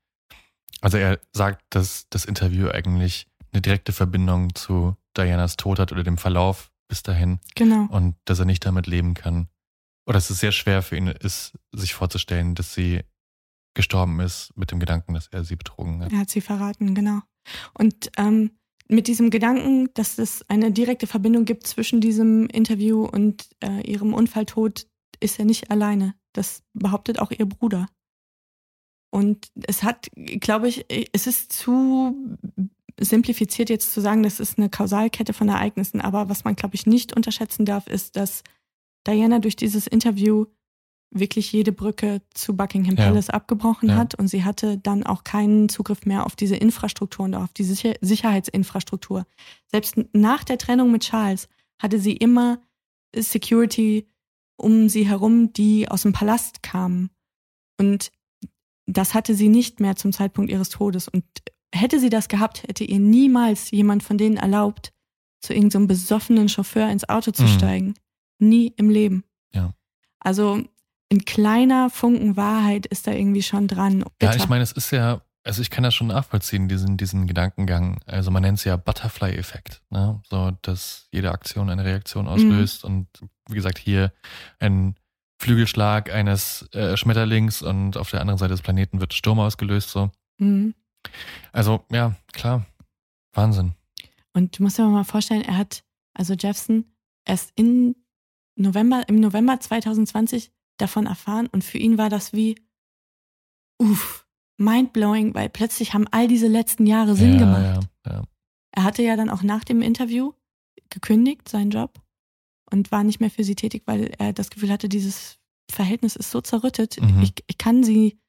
Also, er sagt, dass das Interview eigentlich eine direkte Verbindung zu Dianas Tod hat oder dem Verlauf bis dahin Genau. und dass er nicht damit leben kann. Oder dass es sehr schwer für ihn ist, sich vorzustellen, dass sie gestorben ist mit dem Gedanken, dass er sie betrogen hat. Er hat sie verraten, genau. Und ähm, mit diesem Gedanken, dass es eine direkte Verbindung gibt zwischen diesem Interview und äh, ihrem Unfalltod, ist er nicht alleine. Das behauptet auch ihr Bruder. Und es hat, glaube ich, es ist zu simplifiziert jetzt zu sagen, das ist eine Kausalkette von Ereignissen, aber was man, glaube ich, nicht unterschätzen darf, ist, dass Diana durch dieses Interview wirklich jede Brücke zu Buckingham Ja. Palace abgebrochen Ja. hat und sie hatte dann auch keinen Zugriff mehr auf diese Infrastruktur und auf die Sicher Sicherheitsinfrastruktur. Selbst nach der Trennung mit Charles hatte sie immer Security um sie herum, die aus dem Palast kamen. Und das hatte sie nicht mehr zum Zeitpunkt ihres Todes. Und hätte sie das gehabt, hätte ihr niemals jemand von denen erlaubt, zu irgendeinem besoffenen Chauffeur ins Auto zu Mhm. steigen. Nie im Leben. Ja. Also ein kleiner Funken Wahrheit ist da irgendwie schon dran. Ja, Bitter. ich meine, es ist ja, also ich kann das schon nachvollziehen, diesen, diesen Gedankengang. Also man nennt es ja Butterfly-Effekt, ne? So, dass jede Aktion eine Reaktion auslöst und wie gesagt, hier ein Flügelschlag eines äh, Schmetterlings und auf der anderen Seite des Planeten wird Sturm ausgelöst, so. Mhm. Also, ja, klar. Wahnsinn. Und du musst dir mal vorstellen, er hat, also Jeffson, erst in November, im November 2020 davon erfahren und für ihn war das wie, uff, mindblowing, weil plötzlich haben all diese letzten Jahre Sinn ja, gemacht. Ja, ja. Er hatte ja dann auch nach dem Interview gekündigt, seinen Job. Und war nicht mehr für sie tätig, weil er das Gefühl hatte, dieses Verhältnis ist so zerrüttet. Mhm. Ich, ich kann sie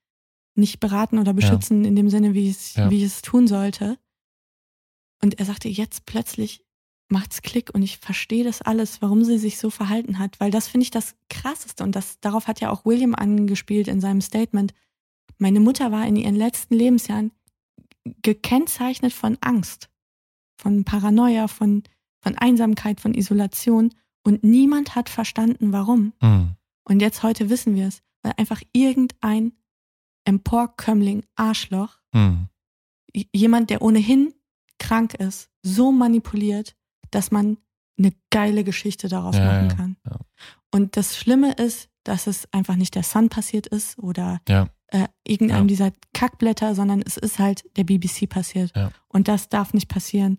nicht beraten oder beschützen in dem Sinne, wie, es, Ja. wie ich es tun sollte. Und er sagte, jetzt plötzlich macht's Klick und ich verstehe das alles, warum sie sich so verhalten hat, weil das finde ich das Krasseste und das, darauf hat ja auch William angespielt in seinem Statement. Meine Mutter war in ihren letzten Lebensjahren gekennzeichnet von Angst, von Paranoia, von, von Einsamkeit, von Isolation und niemand hat verstanden, warum. Hm. Und jetzt heute wissen wir es, weil einfach irgendein Emporkömmling, Arschloch, Hm. j- jemand, der ohnehin krank ist, so manipuliert, dass man eine geile Geschichte daraus Ja, machen kann. ja. Und das Schlimme ist, dass es einfach nicht der Sun passiert ist oder äh, irgendeinem dieser Kackblätter, sondern es ist halt der BBC passiert. Und das darf nicht passieren.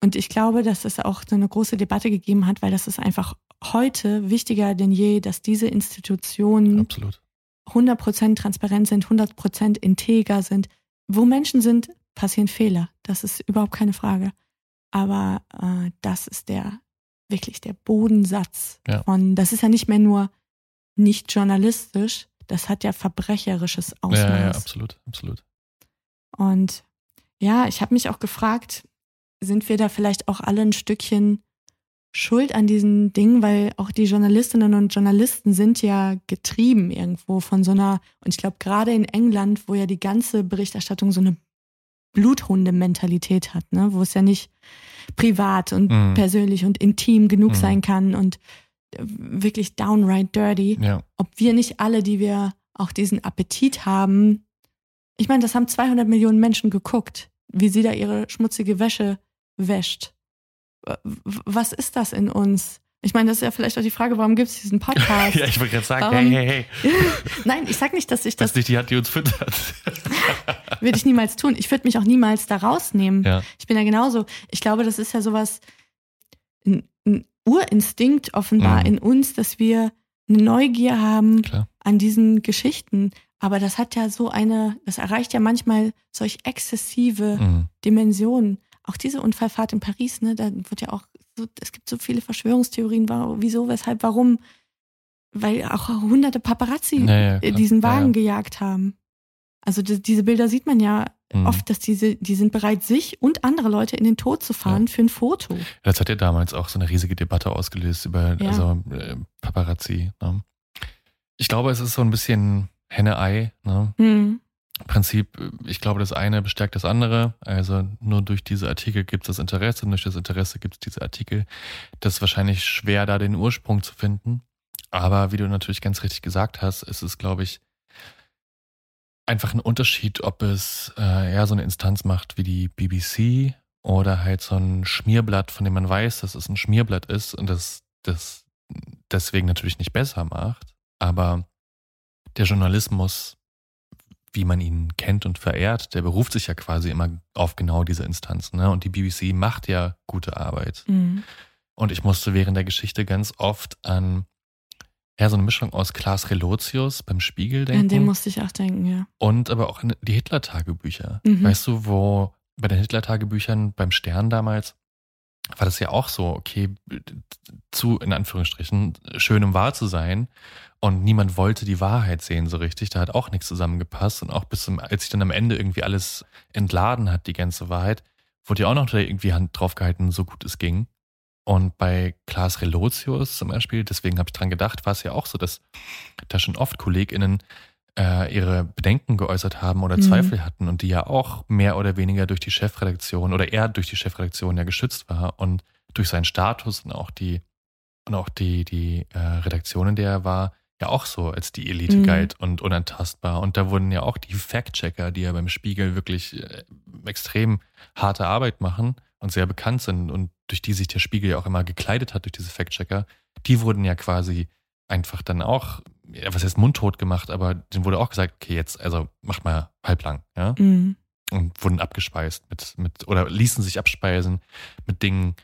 Und ich glaube, dass es auch so eine große Debatte gegeben hat, weil das ist einfach heute wichtiger denn je, dass diese Institutionen Absolut. 100% transparent sind, 100% integer sind. Wo Menschen sind, passieren Fehler. Das ist überhaupt keine Frage. Aber äh, das ist der wirklich der Bodensatz Ja. von, das ist ja nicht mehr nur nicht journalistisch, das hat ja verbrecherisches Ausmaß. Ja, ja, absolut, absolut. Und ja, ich habe mich auch gefragt, sind wir da vielleicht auch alle ein Stückchen schuld an diesen Dingen, weil auch die Journalistinnen und Journalisten sind ja getrieben irgendwo von so einer, und ich glaube gerade in England, wo ja die ganze Berichterstattung so eine Bluthunde-Mentalität hat, ne? wo es ja nicht privat und Mhm. persönlich und intim genug Mhm. sein kann und äh, wirklich downright dirty Ja, ob wir nicht alle, die wir auch diesen Appetit haben, ich meine, das haben 200 Millionen Menschen geguckt, wie sie da ihre schmutzige Wäsche wäscht. Was ist das in uns? Ich meine, das ist ja vielleicht auch die Frage, warum gibt es diesen Podcast? ja ich wollte gerade sagen, Warum- hey, hey, hey, Nein, ich sag nicht, dass ich das das nicht die Hand, die uns füttert. würde ich niemals tun. Ich würde mich auch niemals da rausnehmen. ja, Ich bin ja genauso. Ich glaube, das ist ja sowas, ein, ein Urinstinkt offenbar Mhm. in uns, dass wir eine Neugier haben klar. an diesen Geschichten. Aber das hat ja so eine, das erreicht ja manchmal solch exzessive Mhm. Dimensionen. Auch diese Unfallfahrt in Paris, ne, da wird ja auch so, es gibt so viele Verschwörungstheorien, wa- wieso, weshalb, warum. Weil auch hunderte Paparazzi Ja, ja, diesen Wagen ja. gejagt haben. Also die, diese Bilder sieht man ja Mhm. oft, dass diese, die sind bereit, sich und andere Leute in den Tod zu fahren für ein Foto. Das hat ja damals auch so eine riesige Debatte ausgelöst über also, äh, Paparazzi. Ne? Ich glaube, es ist so ein bisschen Henne-Ei. Ne? Hm. Prinzip, ich glaube, das eine bestärkt das andere. Also nur durch diese Artikel gibt es das Interesse und durch das Interesse gibt es diese Artikel. Das ist wahrscheinlich schwer, da den Ursprung zu finden. Aber wie du natürlich ganz richtig gesagt hast, ist es, glaube ich, einfach ein Unterschied, ob es äh, ja so eine Instanz macht wie die BBC oder halt so ein Schmierblatt, von dem man weiß, dass es ein Schmierblatt ist und das, das deswegen natürlich nicht besser macht. Aber der Journalismus, wie man ihn kennt und verehrt, der beruft sich ja quasi immer auf genau diese Instanzen. Ne? Und die BBC macht ja gute Arbeit. Hm. Und ich musste während der Geschichte ganz oft an ja, so eine Mischung aus Klaas Relotius beim Spiegel denken. An den musste ich auch denken, ja. Und aber auch an die Hitler-Tagebücher. Mhm. Weißt du, wo bei den Hitler-Tagebüchern beim Stern damals war das ja auch so, okay, zu, in Anführungsstrichen, schön um wahr zu sein. Und niemand wollte die Wahrheit sehen so richtig. Da hat auch nichts zusammengepasst. Und auch bis zum, als sich dann am Ende irgendwie alles entladen hat, die ganze Wahrheit, wurde ja auch noch irgendwie Hand drauf gehalten, so gut es ging. Und bei Klaas Relotius zum Beispiel, deswegen habe ich dran gedacht, war es ja auch so, dass da schon oft KollegInnen äh, ihre Bedenken geäußert haben oder Mhm. Zweifel hatten und die ja auch mehr oder weniger durch die Chefredaktion oder er durch die Chefredaktion ja geschützt war und durch seinen Status und auch die und auch die, die äh, Redaktion, in der er war, ja auch so als die Elite Mhm. galt und unantastbar. Und da wurden ja auch die Fact-Checker, die ja beim Spiegel wirklich äh, extrem harte Arbeit machen und sehr bekannt sind und durch die sich der Spiegel ja auch immer gekleidet hat, durch diese Fact-Checker, die wurden ja quasi einfach dann auch, ja, was heißt mundtot gemacht, aber denen wurde auch gesagt, okay, jetzt, also macht mal halblang, ja Hm. und wurden abgespeist mit, mit oder ließen sich abspeisen mit Dingen,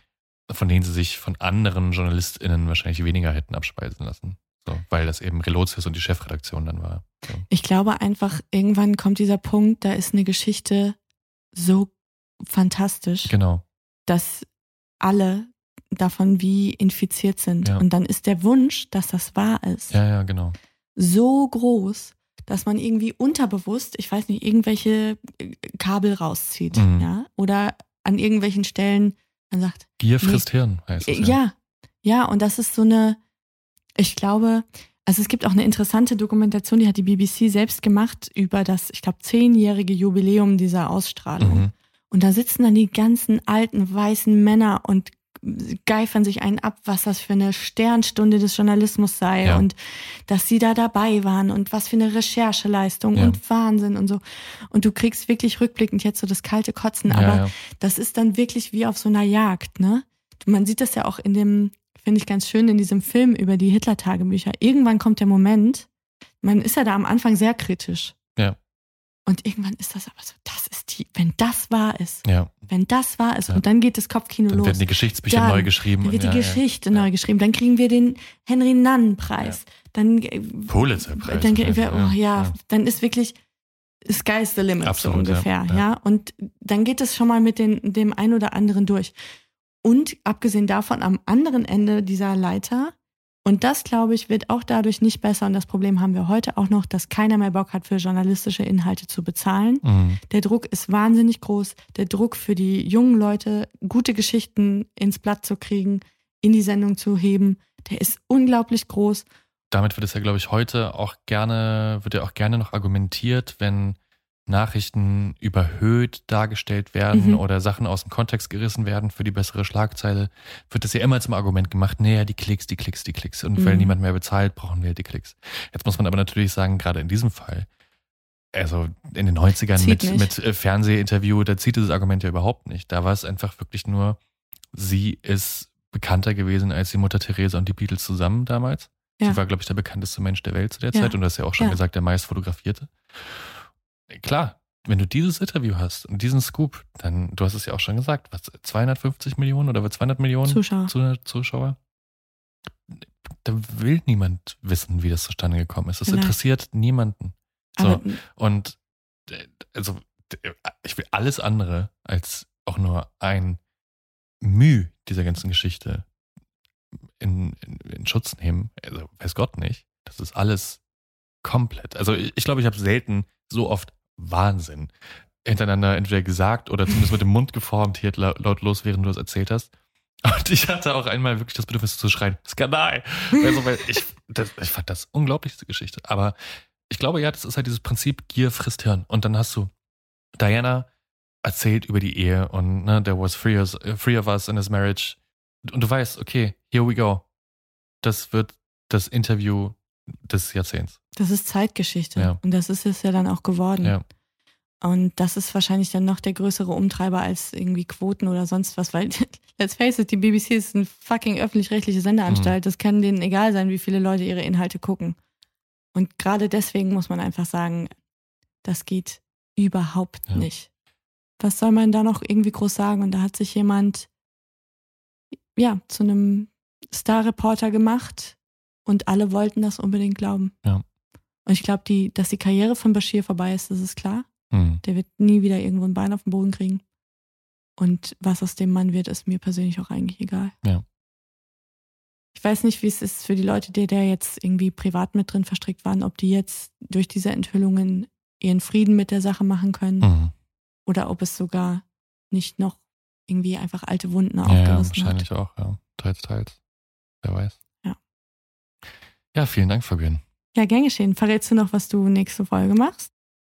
von denen sie sich von anderen JournalistInnen wahrscheinlich weniger hätten abspeisen lassen. So, weil das eben Relotius und die Chefredaktion dann war. So. Ich glaube einfach, irgendwann kommt dieser Punkt, da ist eine Geschichte so fantastisch, Genau. dass alle davon, wie infiziert sind. Ja. Und dann ist der Wunsch, dass das wahr ist, Ja, ja, genau. so groß, dass man irgendwie unterbewusst, ich weiß nicht, irgendwelche äh, Kabel rauszieht, Mhm. ja, oder an irgendwelchen Stellen man sagt, Gier frisst Hirn, heißt es. ja. ja, ja, und das ist so eine, ich glaube, also es gibt auch eine interessante Dokumentation, die hat die BBC selbst gemacht über das, ich glaube, zehnjährige Jubiläum dieser Ausstrahlung. Mhm. Und da sitzen dann die ganzen alten weißen Männer und geifern sich einen ab, was das für eine Sternstunde des Journalismus sei Ja. und dass sie da dabei waren und was für eine Rechercheleistung Ja. und Wahnsinn und so. Und du kriegst wirklich rückblickend jetzt so das kalte Kotzen, aber ja. das ist dann wirklich wie auf so einer Jagd, ne? Man sieht das ja auch in dem, finde ich ganz schön, in diesem Film über die Hitler-Tagebücher. Irgendwann kommt der Moment, man ist ja da am Anfang sehr kritisch. Und irgendwann ist das aber so, das ist die, wenn das wahr ist, Ja, wenn das wahr ist, Ja. und dann geht das Kopfkino dann los. werden die Geschichtsbücher Dann- neu geschrieben. Dann wird und die ja, Geschichte neu geschrieben. Dann kriegen wir den Henry Nannen-Preis. Dann, äh, Pulitzer-Preis. dann, wir, oh, ja, dann ist wirklich sky's the limit Absolut, so ungefähr. Ja. Und dann geht es schon mal mit den, dem ein oder anderen durch. Und abgesehen davon, am anderen Ende dieser Leiter, und das, glaube ich, wird auch dadurch nicht besser. Und das Problem haben wir heute auch noch, dass keiner mehr Bock hat, für journalistische Inhalte zu bezahlen. Mhm. Der Druck ist wahnsinnig groß. Der Druck für die jungen Leute, gute Geschichten ins Blatt zu kriegen, in die Sendung zu heben, der ist unglaublich groß. Damit wird es ja, glaube ich, heute auch gerne, wird ja auch gerne noch argumentiert, wenn Nachrichten überhöht dargestellt werden Mhm. oder Sachen aus dem Kontext gerissen werden für die bessere Schlagzeile, wird das ja immer zum Argument gemacht, naja, die Klicks, die Klicks, die Klicks. Und weil Mhm. niemand mehr bezahlt, brauchen wir die Klicks. Jetzt muss man aber natürlich sagen, gerade in diesem Fall, also in den 90ern Zieht mit, nicht. mit äh, Fernsehinterview, da zieht dieses Argument ja überhaupt nicht. Da war es einfach wirklich nur, sie ist bekannter gewesen als die Mutter Theresa und die Beatles zusammen damals. Ja. Sie war, glaube ich, der bekannteste Mensch der Welt zu der Ja. Zeit und du hast ja auch schon Ja. gesagt, der meist fotografierte. Klar, wenn du dieses Interview hast und diesen Scoop, dann, du hast es ja auch schon gesagt, was, 250 Millionen oder 200 Millionen Zuschauer. Zu- Zuschauer? Da will niemand wissen, wie das zustande gekommen ist. Das Nein. interessiert niemanden. So. Aber Und äh, also äh, ich will alles andere als auch nur ein Mühe dieser ganzen Geschichte in, in, in Schutz nehmen. Also weiß Gott nicht. Das ist alles komplett. Also ich, ich glaube, ich habe selten so oft Wahnsinn hintereinander entweder gesagt oder zumindest mit dem Mund geformt hier la- laut los, während du es erzählt hast. Und ich hatte auch einmal wirklich das Bedürfnis zu schreien, Skandal. Also, weil ich, das, ich fand das unglaublich, diese Geschichte. Aber ich glaube, ja, das ist halt dieses Prinzip, Gier frisst Hirn. Und dann hast du Diana erzählt über die Ehe und ne, there was three, äh, three of us in his marriage. Und du weißt, okay, here we go. Das wird das Interview des Jahrzehnts. das ist Zeitgeschichte. Ja. Und das ist es ja dann auch geworden. Ja. Und das ist wahrscheinlich dann noch der größere Umtreiber als irgendwie Quoten oder sonst was, weil, let's face it, die BBC ist eine fucking öffentlich-rechtliche Sendeanstalt. Mhm. Das kann denen egal sein, wie viele Leute ihre Inhalte gucken. Und gerade deswegen muss man einfach sagen, das geht überhaupt Ja. nicht. Was soll man da noch irgendwie groß sagen? Und da hat sich jemand, ja, zu einem Star-Reporter gemacht und alle wollten das unbedingt glauben. Ja. Und ich glaube, die, dass die Karriere von Bashir vorbei ist, das ist klar. Hm. Der wird nie wieder irgendwo ein Bein auf den Boden kriegen. Und was aus dem Mann wird, ist mir persönlich auch eigentlich egal. Ja. Ich weiß nicht, wie es ist für die Leute, die da jetzt irgendwie privat mit drin verstrickt waren, ob die jetzt durch diese Enthüllungen ihren Frieden mit der Sache machen können Mhm. oder ob es sogar nicht noch irgendwie einfach alte Wunden Ja, ja, wahrscheinlich hat. auch, ja. Teils, teils. Wer weiß. Ja. Vielen Dank, Fabian. Ja, gern geschehen. Verrätst du noch, was du nächste Folge machst?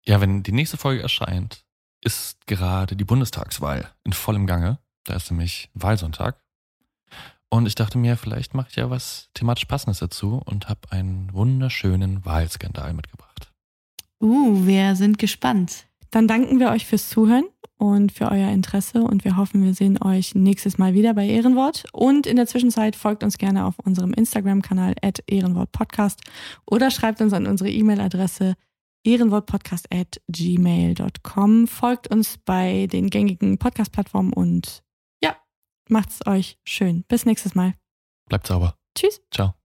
Ja, wenn die nächste Folge erscheint, ist gerade die Bundestagswahl in vollem Gange. Da ist nämlich Wahlsonntag. Und ich dachte mir, vielleicht mache ich ja was thematisch Passendes dazu und habe einen wunderschönen Wahlskandal mitgebracht. Uh, wir sind gespannt. Dann danken wir euch fürs Zuhören und für euer Interesse und wir hoffen, wir sehen euch nächstes Mal wieder bei Ehrenwort. Und in der Zwischenzeit folgt uns gerne auf unserem Instagram-Kanal at ehrenwortpodcast oder schreibt uns an unsere E-Mail-Adresse ehrenwortpodcast at gmail.com. Folgt uns bei den gängigen Podcast-Plattformen und ja, macht's euch schön. Bis nächstes Mal. Bleibt sauber. Tschüss. Ciao.